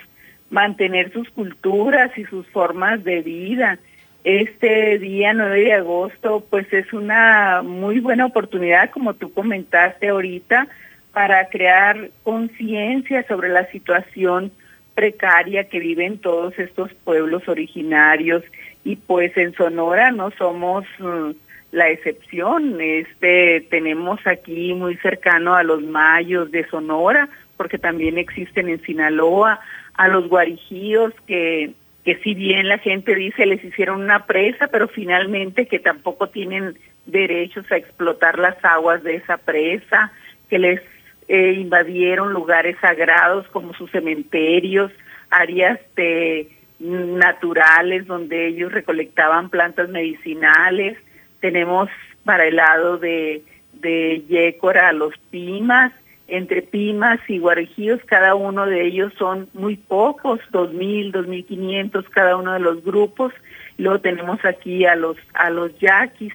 mantener sus culturas y sus formas de vida. Este día 9 de agosto pues es una muy buena oportunidad como tú comentaste ahorita para crear conciencia sobre la situación precaria que viven todos estos pueblos originarios y pues en Sonora no somos mm, la excepción. Este tenemos aquí muy cercano a los mayos de Sonora, porque también existen en Sinaloa, a los guarijíos que que si bien la gente dice les hicieron una presa, pero finalmente que tampoco tienen derechos a explotar las aguas de esa presa, que les eh, invadieron lugares sagrados como sus cementerios, áreas de, naturales donde ellos recolectaban plantas medicinales. Tenemos para el lado de, de Yécora los Pimas, entre Pimas y Guarejíos, cada uno de ellos son muy pocos, dos mil, dos mil quinientos cada uno de los grupos. Luego tenemos aquí a los a los yaquis,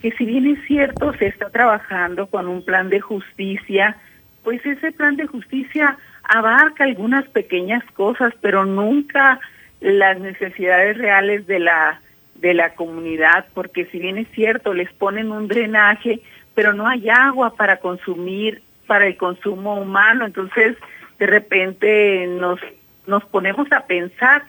que si bien es cierto se está trabajando con un plan de justicia pues ese plan de justicia abarca algunas pequeñas cosas, pero nunca las necesidades reales de la de la comunidad, porque si bien es cierto, les ponen un drenaje, pero no hay agua para consumir, para el consumo humano, entonces de repente nos nos ponemos a pensar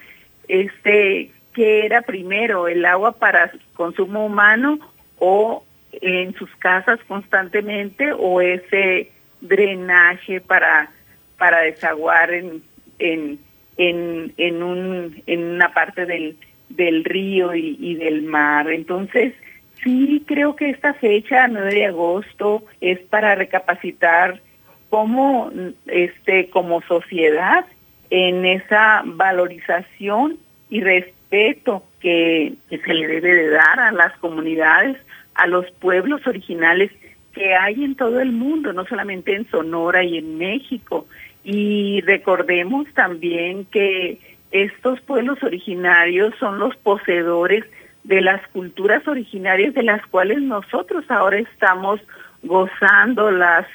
este qué era primero, el agua para consumo humano o en sus casas constantemente o ese drenaje para para desaguar en en en, un en una parte del del río y, y del mar. Entonces sí creo que esta fecha 9 de agosto es para recapacitar cómo este como sociedad en esa valorización y respeto que, que se le debe de dar a las comunidades, a los pueblos originales que hay en todo el mundo, no solamente en Sonora y en México. Y recordemos también que estos pueblos originarios son los poseedores de las culturas originarias de las cuales nosotros ahora estamos gozando las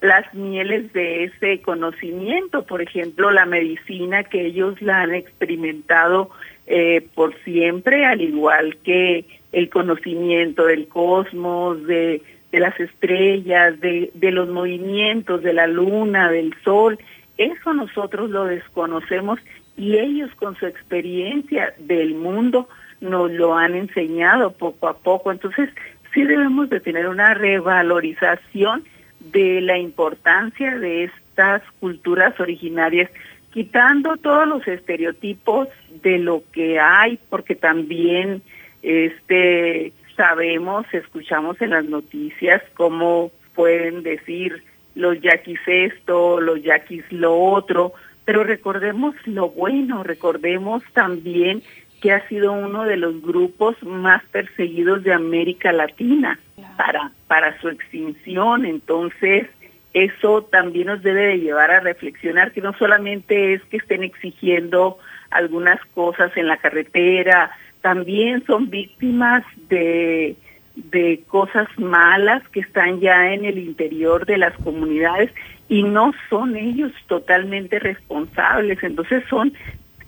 las mieles de ese conocimiento, por ejemplo, la medicina que ellos la han experimentado eh, por siempre, al igual que el conocimiento del cosmos, de de las estrellas, de, de los movimientos de la luna, del sol, eso nosotros lo desconocemos y ellos con su experiencia del mundo nos lo han enseñado poco a poco. Entonces, sí debemos de tener una revalorización de la importancia de estas culturas originarias quitando todos los estereotipos de lo que hay, porque también este sabemos, escuchamos en las noticias cómo pueden decir los yaquis esto, los yaquis lo otro, pero recordemos lo bueno, recordemos también que ha sido uno de los grupos más perseguidos de América Latina para, para su extinción. Entonces, eso también nos debe de llevar a reflexionar que no solamente es que estén exigiendo algunas cosas en la carretera, también son víctimas de, de cosas malas que están ya en el interior de las comunidades y no son ellos totalmente responsables. Entonces son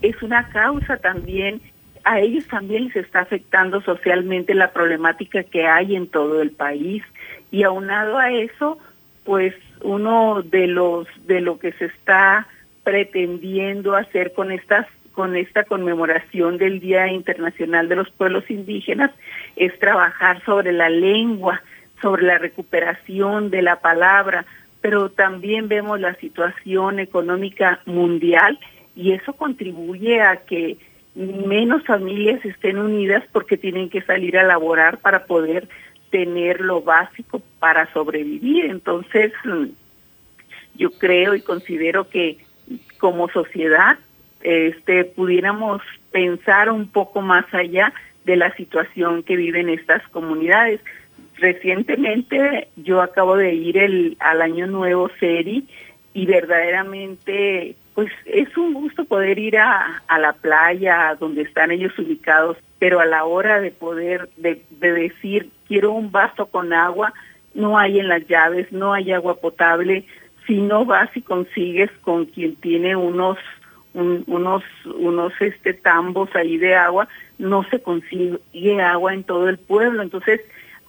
es una causa también a ellos también les está afectando socialmente la problemática que hay en todo el país y aunado a eso pues uno de los de lo que se está pretendiendo hacer con estas con esta conmemoración del Día Internacional de los Pueblos Indígenas es trabajar sobre la lengua, sobre la recuperación de la palabra, pero también vemos la situación económica mundial y eso contribuye a que menos familias estén unidas porque tienen que salir a laborar para poder tener lo básico para sobrevivir. Entonces, yo creo y considero que como sociedad este pudiéramos pensar un poco más allá de la situación que viven estas comunidades. Recientemente yo acabo de ir el al año nuevo Seri y verdaderamente pues es un gusto poder ir a, a la playa donde están ellos ubicados, pero a la hora de poder de, de decir quiero un vaso con agua, no hay en las llaves, no hay agua potable, si no vas y consigues con quien tiene unos unos unos este tambos ahí de agua, no se consigue agua en todo el pueblo, entonces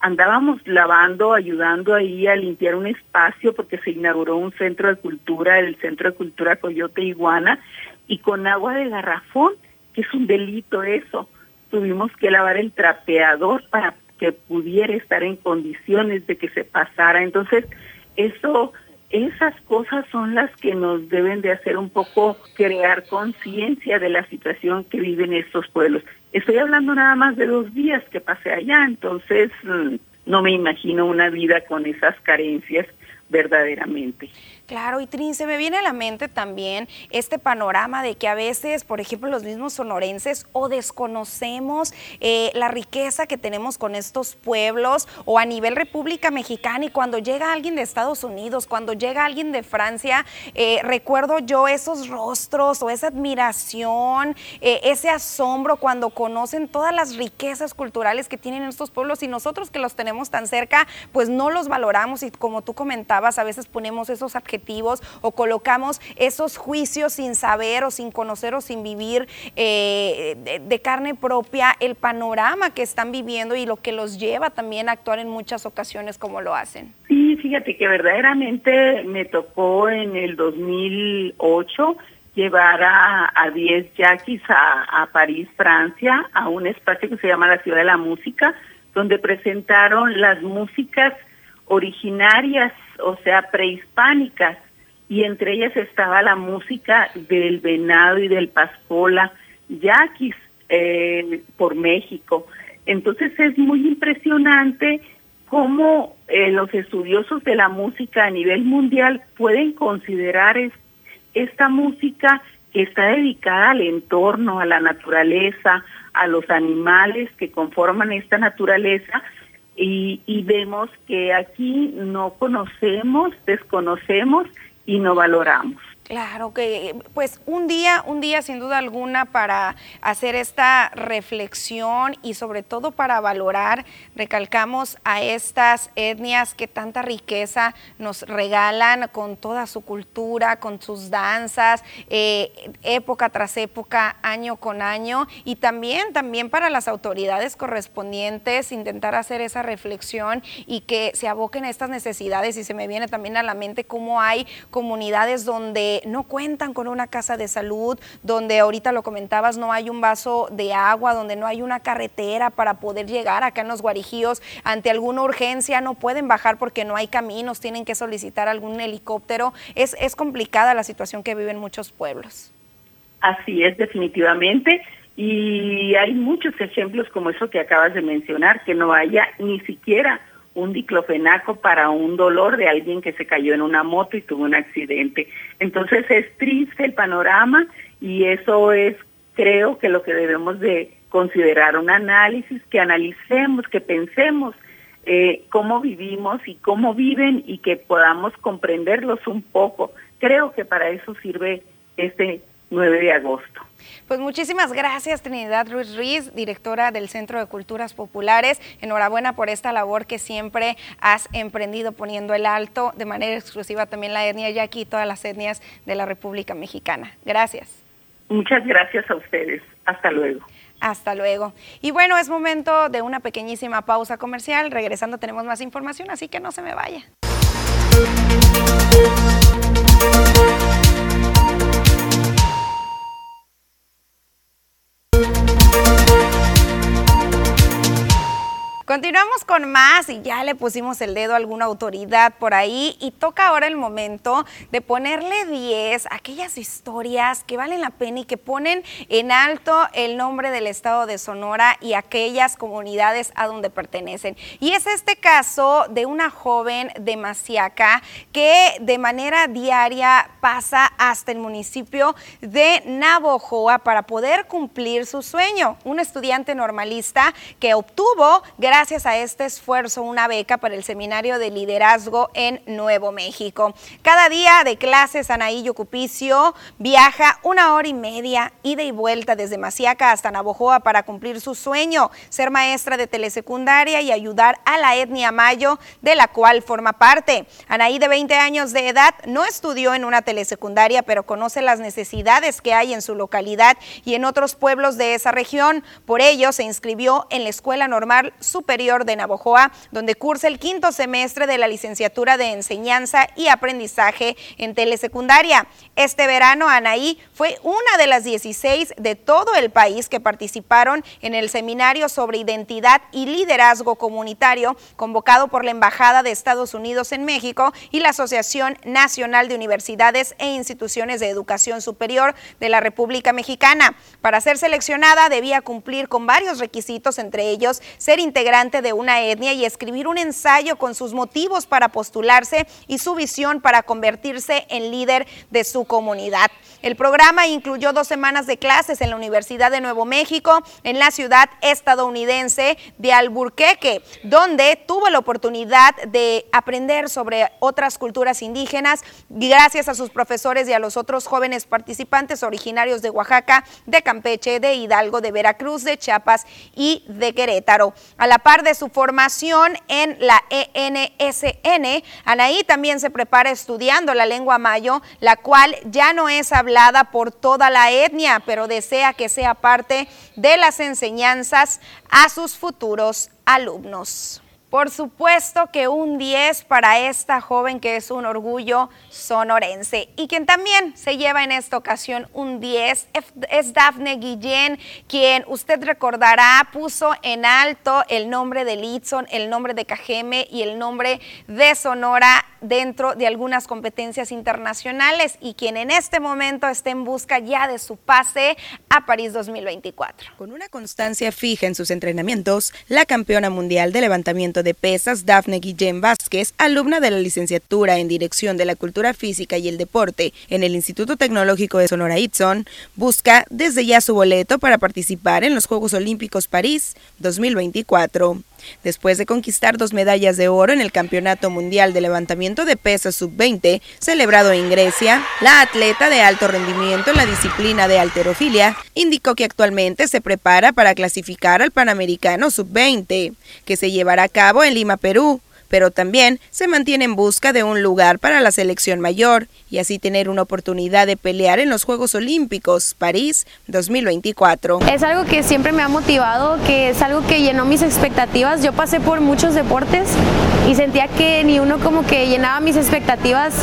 andábamos lavando, ayudando ahí a limpiar un espacio porque se inauguró un centro de cultura, el Centro de Cultura Coyote Iguana, y con agua de garrafón, que es un delito eso. Tuvimos que lavar el trapeador para que pudiera estar en condiciones de que se pasara. Entonces, eso esas cosas son las que nos deben de hacer un poco crear conciencia de la situación que viven estos pueblos. Estoy hablando nada más de dos días que pasé allá, entonces mm, no me imagino una vida con esas carencias verdaderamente. Claro, y Trin, se me viene a la mente también este panorama de que a veces, por ejemplo, los mismos sonorenses o desconocemos eh, la riqueza que tenemos con estos pueblos o a nivel República Mexicana y cuando llega alguien de Estados Unidos, cuando llega alguien de Francia, eh, recuerdo yo esos rostros o esa admiración, eh, ese asombro cuando conocen todas las riquezas culturales que tienen estos pueblos y nosotros que los tenemos tan cerca, pues no los valoramos y como tú comentabas, a veces ponemos esos adjetivos o colocamos esos juicios sin saber o sin conocer o sin vivir eh, de, carne propia el panorama que están viviendo y lo que los lleva también a actuar en muchas ocasiones como lo hacen. Sí, fíjate que verdaderamente me tocó en el 2008 llevar a 10 yaquis a, a París, Francia, a un espacio que se llama la Ciudad de la Música, donde presentaron las músicas originarias o sea, prehispánicas, y entre ellas estaba la música del venado y del pascola, yaquis eh, por México. Entonces es muy impresionante cómo eh, los estudiosos de la música a nivel mundial pueden considerar esta música que está dedicada al entorno, a la naturaleza, a los animales que conforman esta naturaleza, y, vemos que aquí no conocemos, desconocemos y no valoramos. Claro que, pues un día, un día sin duda alguna para hacer esta reflexión y sobre todo para valorar, recalcamos a estas etnias que tanta riqueza nos regalan con toda su cultura, con sus danzas, eh, época tras época, año con año y también, también para las autoridades correspondientes intentar hacer esa reflexión y que se aboquen a estas necesidades. Y se me viene también a la mente cómo hay comunidades donde no cuentan con una casa de salud, donde ahorita lo comentabas, no hay un vaso de agua, donde no hay una carretera para poder llegar acá en los guarijíos ante alguna urgencia, no pueden bajar porque no hay caminos, tienen que solicitar algún helicóptero. Es, es complicada la situación que viven muchos pueblos. Así es, definitivamente. Y hay muchos ejemplos como eso que acabas de mencionar, que no haya ni siquiera un diclofenaco para un dolor de alguien que se cayó en una moto y tuvo un accidente. Entonces es triste el panorama y eso es, creo que lo que debemos de considerar un análisis, que analicemos, que pensemos eh, cómo vivimos y cómo viven y que podamos comprenderlos un poco. Creo que para eso sirve este 9 de agosto. Pues muchísimas gracias Trinidad Ruiz Ruiz, directora del Centro de Culturas Populares. Enhorabuena por esta labor que siempre has emprendido poniendo el alto de manera exclusiva también la etnia yaqui y todas las etnias de la República Mexicana. Gracias. Muchas gracias a ustedes. Hasta luego. Hasta luego. Y bueno, es momento de una pequeñísima pausa comercial. Regresando tenemos más información, así que no se me vaya. Continuamos con más y ya le pusimos el dedo a alguna autoridad por ahí y toca ahora el momento de ponerle 10 a aquellas historias que valen la pena y que ponen en alto el nombre del estado de Sonora y aquellas comunidades a donde pertenecen. Y es este caso de una joven de Masiaca que de manera diaria pasa hasta el municipio de Navojoa para poder cumplir su sueño. Un estudiante normalista que obtuvo gracias a este esfuerzo una beca para el Seminario de Liderazgo en Nuevo México. Cada día de clases, Anaí Yocupicio viaja una hora y media, ida y vuelta desde Masiaca hasta Navojoa para cumplir su sueño, ser maestra de telesecundaria y ayudar a la etnia mayo, de la cual forma parte. Anaí, de 20 años de edad, no estudió en una telesecundaria, pero conoce las necesidades que hay en su localidad y en otros pueblos de esa región. Por ello, se inscribió en la Escuela Normal Superior Superior de Navojoa, donde cursa el quinto semestre de la licenciatura de Enseñanza y Aprendizaje en Telesecundaria. Este verano, Anaí fue una de las 16 de todo el país que participaron en el seminario sobre identidad y liderazgo comunitario convocado por la Embajada de Estados Unidos en México y la Asociación Nacional de Universidades e Instituciones de Educación Superior de la República Mexicana. Para ser seleccionada debía cumplir con varios requisitos, entre ellos ser integrada de una etnia y escribir un ensayo con sus motivos para postularse y su visión para convertirse en líder de su comunidad. El programa incluyó dos semanas de clases en la Universidad de Nuevo México, en la ciudad estadounidense de Alburquerque, donde tuvo la oportunidad de aprender sobre otras culturas indígenas gracias a sus profesores y a los otros jóvenes participantes originarios de Oaxaca, de Campeche, de Hidalgo, de Veracruz, de Chiapas y de Querétaro. A la par de su formación en la ENSN, Anaí también se prepara estudiando la lengua mayo, la cual ya no es hablada por toda la etnia, pero desea que sea parte de las enseñanzas a sus futuros alumnos. Por supuesto que un 10 para esta joven que es un orgullo sonorense y quien también se lleva en esta ocasión un 10 es Dafne Guillén, quien usted recordará puso en alto el nombre de Litson, el nombre de Cajeme y el nombre de Sonora dentro de algunas competencias internacionales y quien en este momento está en busca ya de su pase a París 2024. Con una constancia fija en sus entrenamientos, la campeona mundial de levantamiento de pesas Dafne Guillén Vázquez, alumna de la licenciatura en Dirección de la Cultura Física y el Deporte en el Instituto Tecnológico de Sonora Itson, busca desde ya su boleto para participar en los Juegos Olímpicos París 2024. Después de conquistar dos medallas de oro en el Campeonato Mundial de Levantamiento de Pesas Sub-20, celebrado en Grecia, la atleta de alto rendimiento en la disciplina de alterofilia indicó que actualmente se prepara para clasificar al Panamericano Sub-20, que se llevará a cabo en Lima, Perú, pero también se mantiene en busca de un lugar para la selección mayor y así tener una oportunidad de pelear en los Juegos Olímpicos París 2024. Es algo que siempre me ha motivado, que es algo que llenó mis expectativas. Yo pasé por muchos deportes y sentía que ni uno como que llenaba mis expectativas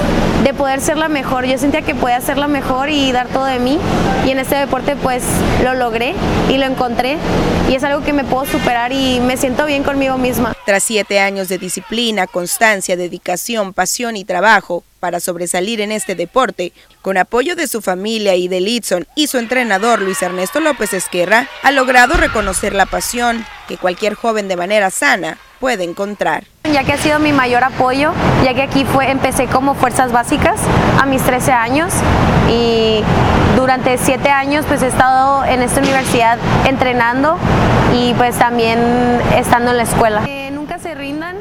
de poder ser la mejor. Yo sentía que podía ser la mejor y dar todo de mí y en este deporte pues lo logré y lo encontré y es algo que me puedo superar y me siento bien conmigo misma. Tras siete años de disciplina, constancia, dedicación, pasión y trabajo para sobresalir en este deporte, con apoyo de su familia y de Litson y su entrenador Luis Ernesto López Esquerra, ha logrado reconocer la pasión que cualquier joven de manera sana puede encontrar. Ya que ha sido mi mayor apoyo, ya que aquí fue, empecé como fuerzas básicas a mis 13 años y durante 7 años pues he estado en esta universidad entrenando y pues también estando en la escuela. Que nunca se rindan,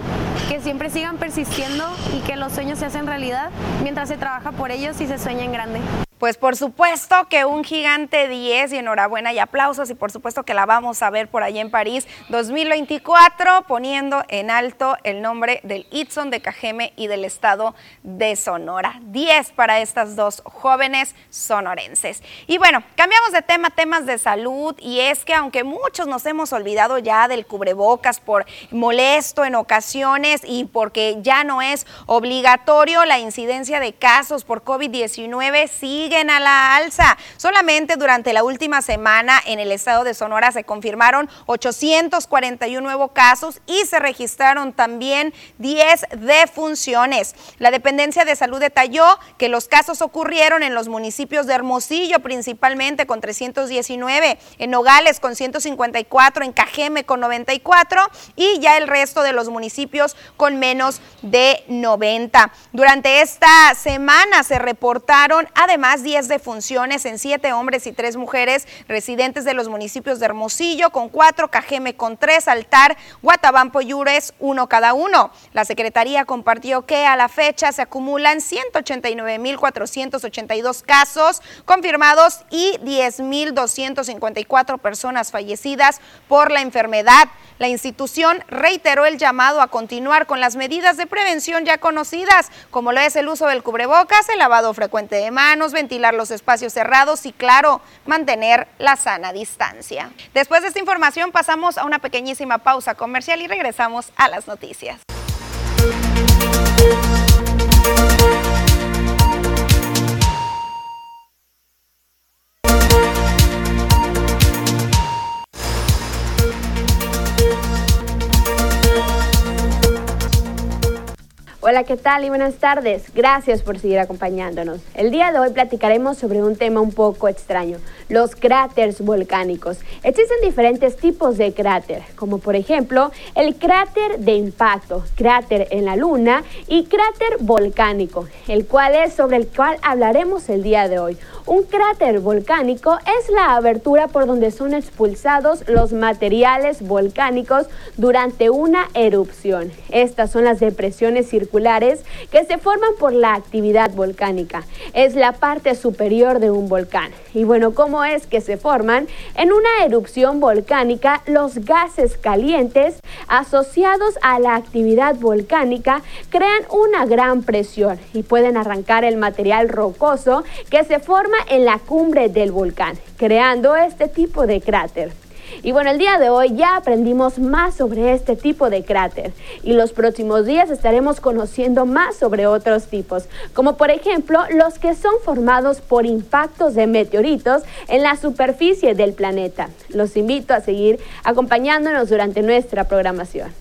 que siempre sigan persistiendo y que los sueños se hacen realidad mientras se trabaja por ellos y se sueña en grande. Pues por supuesto que un gigante 10 y enhorabuena y aplausos y por supuesto que la vamos a ver por allí en París 2024 poniendo en alto el nombre del Itson de Cajeme y del estado de Sonora. 10 para estas dos jóvenes sonorenses. Y bueno, cambiamos de tema, temas de salud y es que aunque muchos nos hemos olvidado ya del cubrebocas por molesto en ocasiones y porque ya no es obligatorio, la incidencia de casos por COVID-19 sigue a la alza. Solamente durante la última semana en el estado de Sonora se confirmaron 841 nuevos casos y se registraron también 10 defunciones. La dependencia de salud detalló que los casos ocurrieron en los municipios de Hermosillo principalmente con 319, en Nogales con 154, en Cajeme con 94 y ya el resto de los municipios con menos de 90. Durante esta semana se reportaron además 10 defunciones en 7 hombres y 3 mujeres residentes de los municipios de Hermosillo, con 4, Cajeme con 3, Altar, Guatabampo y Ures, uno cada uno. La Secretaría compartió que a la fecha se acumulan 189.482 casos confirmados y 10.254 personas fallecidas por la enfermedad. La institución reiteró el llamado a continuar con las medidas de prevención ya conocidas, como lo es el uso del cubrebocas, el lavado frecuente de manos, ventilar los espacios cerrados y, claro, mantener la sana distancia. Después de esta información pasamos a una pequeñísima pausa comercial y regresamos a las noticias. Hola, ¿qué tal y buenas tardes? Gracias por seguir acompañándonos. El día de hoy platicaremos sobre un tema un poco extraño, los cráteres volcánicos. Existen diferentes tipos de cráter, como por ejemplo el cráter de impacto, cráter en la luna y cráter volcánico, el cual es sobre el cual hablaremos el día de hoy. Un cráter volcánico es la abertura por donde son expulsados los materiales volcánicos durante una erupción. Estas son las depresiones circulares que se forman por la actividad volcánica. Es la parte superior de un volcán. Y bueno, ¿cómo es que se forman? En una erupción volcánica, los gases calientes asociados a la actividad volcánica crean una gran presión y pueden arrancar el material rocoso que se forma en la cumbre del volcán, creando este tipo de cráter. Y bueno, el día de hoy ya aprendimos más sobre este tipo de cráter y los próximos días estaremos conociendo más sobre otros tipos, como por ejemplo los que son formados por impactos de meteoritos en la superficie del planeta. Los invito a seguir acompañándonos durante nuestra programación.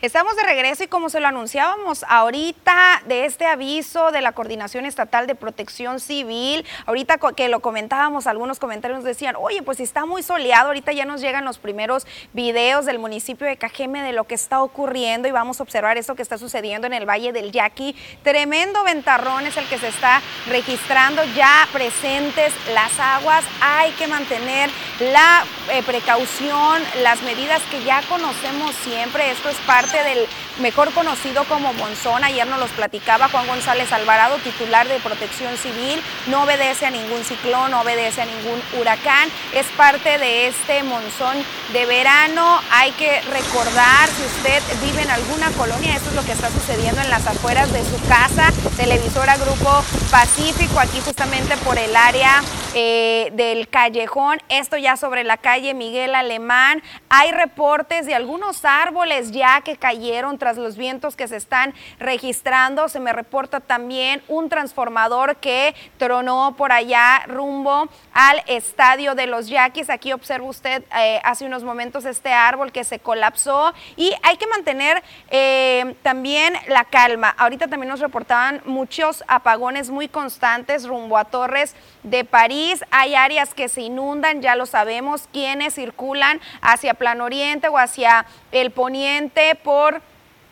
Estamos de regreso y como se lo anunciábamos ahorita de este aviso de la Coordinación Estatal de Protección Civil, ahorita que lo comentábamos, algunos comentarios decían, oye, pues está muy soleado, ahorita ya nos llegan los primeros videos del municipio de Cajeme de lo que está ocurriendo y vamos a observar eso que está sucediendo en el Valle del Yaqui. Tremendo ventarrón es el que se está registrando, ya presentes las aguas, hay que mantener la eh, precaución, las medidas que ya conocemos siempre, esto es parte del mejor conocido como Monzón. Ayer nos los platicaba Juan González Alvarado, titular de Protección Civil. No obedece a ningún ciclón, no obedece a ningún huracán. Es parte de este monzón de verano. Hay que recordar, si usted vive en alguna colonia, esto es lo que está sucediendo en las afueras de su casa. Televisora Grupo Pacífico, aquí justamente por el área eh, del callejón, esto ya sobre la calle Miguel Alemán. Hay reportes de algunos árboles ya que cayeron tras los vientos que se están registrando. Se me reporta también un transformador que tronó por allá rumbo al estadio de los Yaquis. Aquí observa usted eh, hace unos momentos este árbol que se colapsó y hay que mantener eh, también la calma. Ahorita también nos reportaban muchos apagones muy constantes rumbo a Torres de París. Hay áreas que se inundan, ya lo sabemos, quienes circulan hacia Plan Oriente o hacia el Poniente por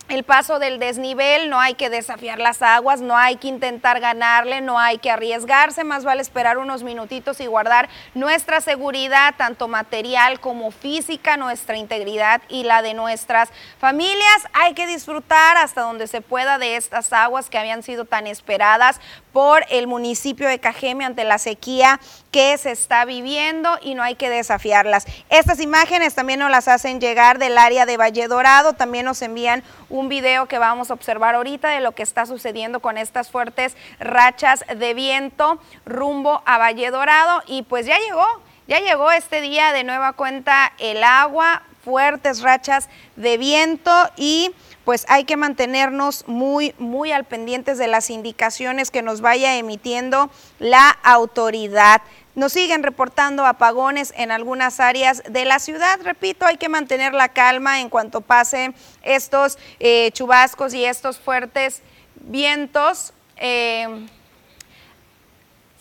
el paso del desnivel, no hay que desafiar las aguas, no hay que intentar ganarle, no hay que arriesgarse, más vale esperar unos minutitos y guardar nuestra seguridad, tanto material como física, nuestra integridad y la de nuestras familias. Hay que disfrutar hasta donde se pueda de estas aguas que habían sido tan esperadas por el municipio de Cajeme ante la sequía que se está viviendo y no hay que desafiarlas. Estas imágenes también nos las hacen llegar del área de Valle Dorado, también nos envían un video que vamos a observar ahorita de lo que está sucediendo con estas fuertes rachas de viento rumbo a Valle Dorado y pues ya llegó, ya llegó este día de nueva cuenta el agua, fuertes rachas de viento y pues hay que mantenernos muy, muy al pendientes de las indicaciones que nos vaya emitiendo la autoridad. Nos siguen reportando apagones en algunas áreas de la ciudad. Repito, hay que mantener la calma en cuanto pasen estos eh, chubascos y estos fuertes vientos. Eh,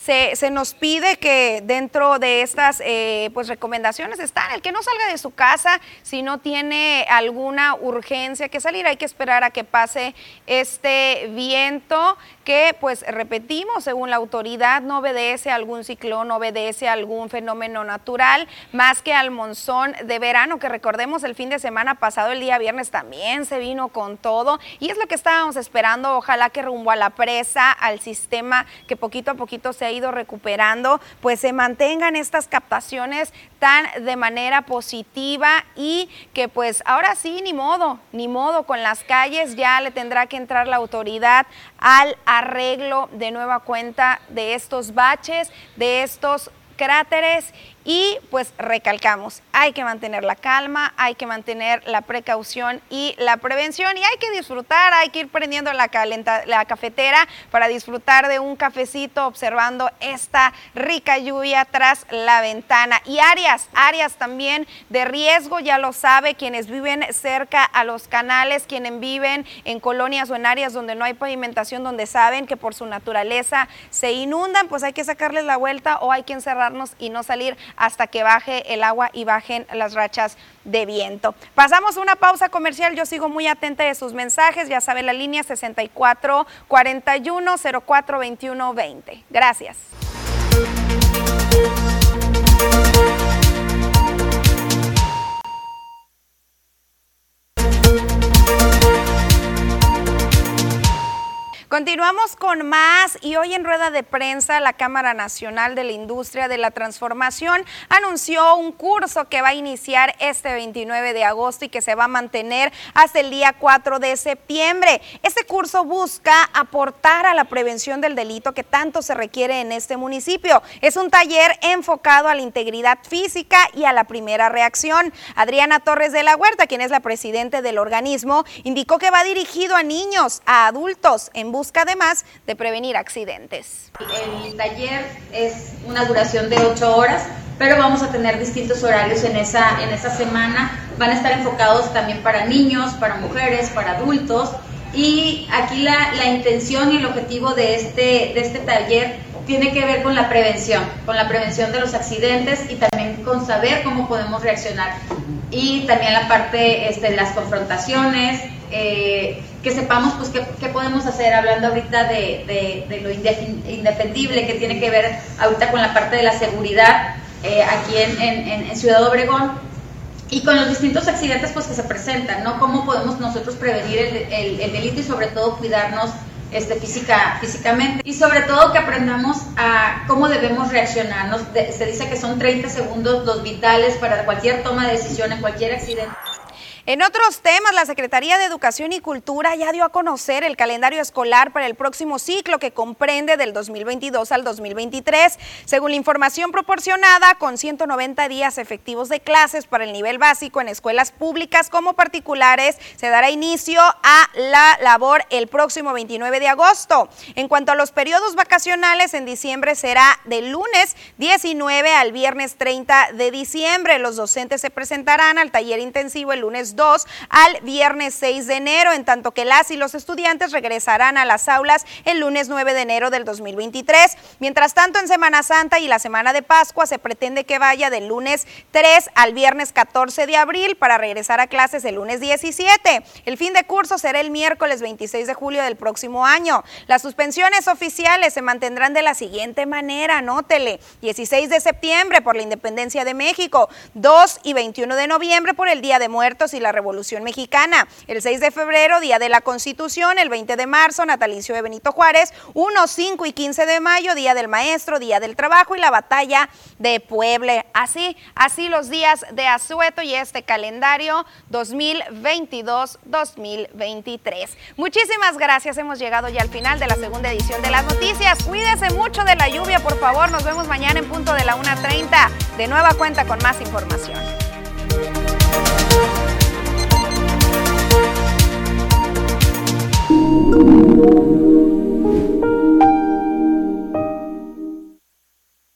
se, nos pide que dentro de estas eh, pues recomendaciones están el que no salga de su casa si no tiene alguna urgencia que salir, hay que esperar a que pase este viento que pues repetimos, según la autoridad, no obedece a algún ciclón, no obedece a algún fenómeno natural, más que al monzón de verano, que recordemos el fin de semana pasado, el día viernes también se vino con todo, y es lo que estábamos esperando, ojalá que rumbo a la presa, al sistema que poquito a poquito se ido recuperando, pues se mantengan estas captaciones tan de manera positiva y que pues ahora sí, ni modo, ni modo, con las calles ya le tendrá que entrar la autoridad al arreglo de nueva cuenta de estos baches, de estos cráteres y pues recalcamos, hay que mantener la calma, hay que mantener la precaución y la prevención y hay que disfrutar, hay que ir prendiendo la, la cafetera para disfrutar de un cafecito observando esta rica lluvia tras la ventana. Y áreas, áreas también de riesgo, ya lo sabe, quienes viven cerca a los canales, quienes viven en colonias o en áreas donde no hay pavimentación, donde saben que por su naturaleza se inundan, pues hay que sacarles la vuelta o hay que y no salir hasta que baje el agua y bajen las rachas de viento. Pasamos una pausa comercial, yo sigo muy atenta de sus mensajes, ya sabe la línea 64 41 04 21 20. Gracias. Continuamos con más y hoy en rueda de prensa la Cámara Nacional de la Industria de la Transformación anunció un curso que va a iniciar este 29 de agosto y que se va a mantener hasta el día 4 de septiembre. Este curso busca aportar a la prevención del delito que tanto se requiere en este municipio. Es un taller enfocado a la integridad física y a la primera reacción. Adriana Torres de la Huerta, quien es la presidente del organismo, indicó que va dirigido a niños, a adultos en busca además de prevenir accidentes. El taller es una duración de ocho horas, pero vamos a tener distintos horarios en esa, en esa semana. Van a estar enfocados también para niños, para mujeres, para adultos. Y aquí la, la intención y el objetivo de este, de este taller tiene que ver con la prevención, con la prevención de los accidentes y también con saber cómo podemos reaccionar. Y también la parte este, de las confrontaciones, eh, que sepamos pues qué, podemos hacer, hablando ahorita de, lo indefendible que tiene que ver ahorita con la parte de la seguridad eh, aquí en, Ciudad Obregón y con los distintos accidentes pues que se presentan, ¿no? Cómo podemos nosotros prevenir el, el delito y sobre todo cuidarnos este, física, físicamente y sobre todo que aprendamos a cómo debemos reaccionar. se dice que son 30 segundos los vitales para cualquier toma de decisión en cualquier accidente. En otros temas, la Secretaría de Educación y Cultura ya dio a conocer el calendario escolar para el próximo ciclo que comprende del 2022 al 2023. Según la información proporcionada, con 190 días efectivos de clases para el nivel básico en escuelas públicas como particulares, se dará inicio a la labor el próximo 29 de agosto. En cuanto a los periodos vacacionales, en diciembre será del lunes 19 al viernes 30 de diciembre. Los docentes se presentarán al taller intensivo el lunes 2 al viernes 6 de enero, en tanto que las y los estudiantes regresarán a las aulas el lunes 9 de enero del 2023. Mientras tanto, en Semana Santa y la Semana de Pascua se pretende que vaya del lunes 3 al viernes 14 de abril para regresar a clases el lunes 17. El fin de curso será el miércoles 26 de julio del próximo año. Las suspensiones oficiales se mantendrán de la siguiente manera, anótele. 16 de septiembre por la independencia de México, 2 y 21 de noviembre por el Día de Muertos y la Revolución Mexicana. El 6 de febrero, Día de la Constitución, el 20 de marzo, natalicio de Benito Juárez, 1, 5 y 15 de mayo, Día del Maestro, Día del Trabajo y la Batalla de Puebla. Así, así los días de asueto y este calendario 2022-2023. Muchísimas gracias, hemos llegado ya al final de la segunda edición de las noticias. Cuídese mucho de la lluvia, por favor, nos vemos mañana en punto de la 1.30. De nueva cuenta con más información. You.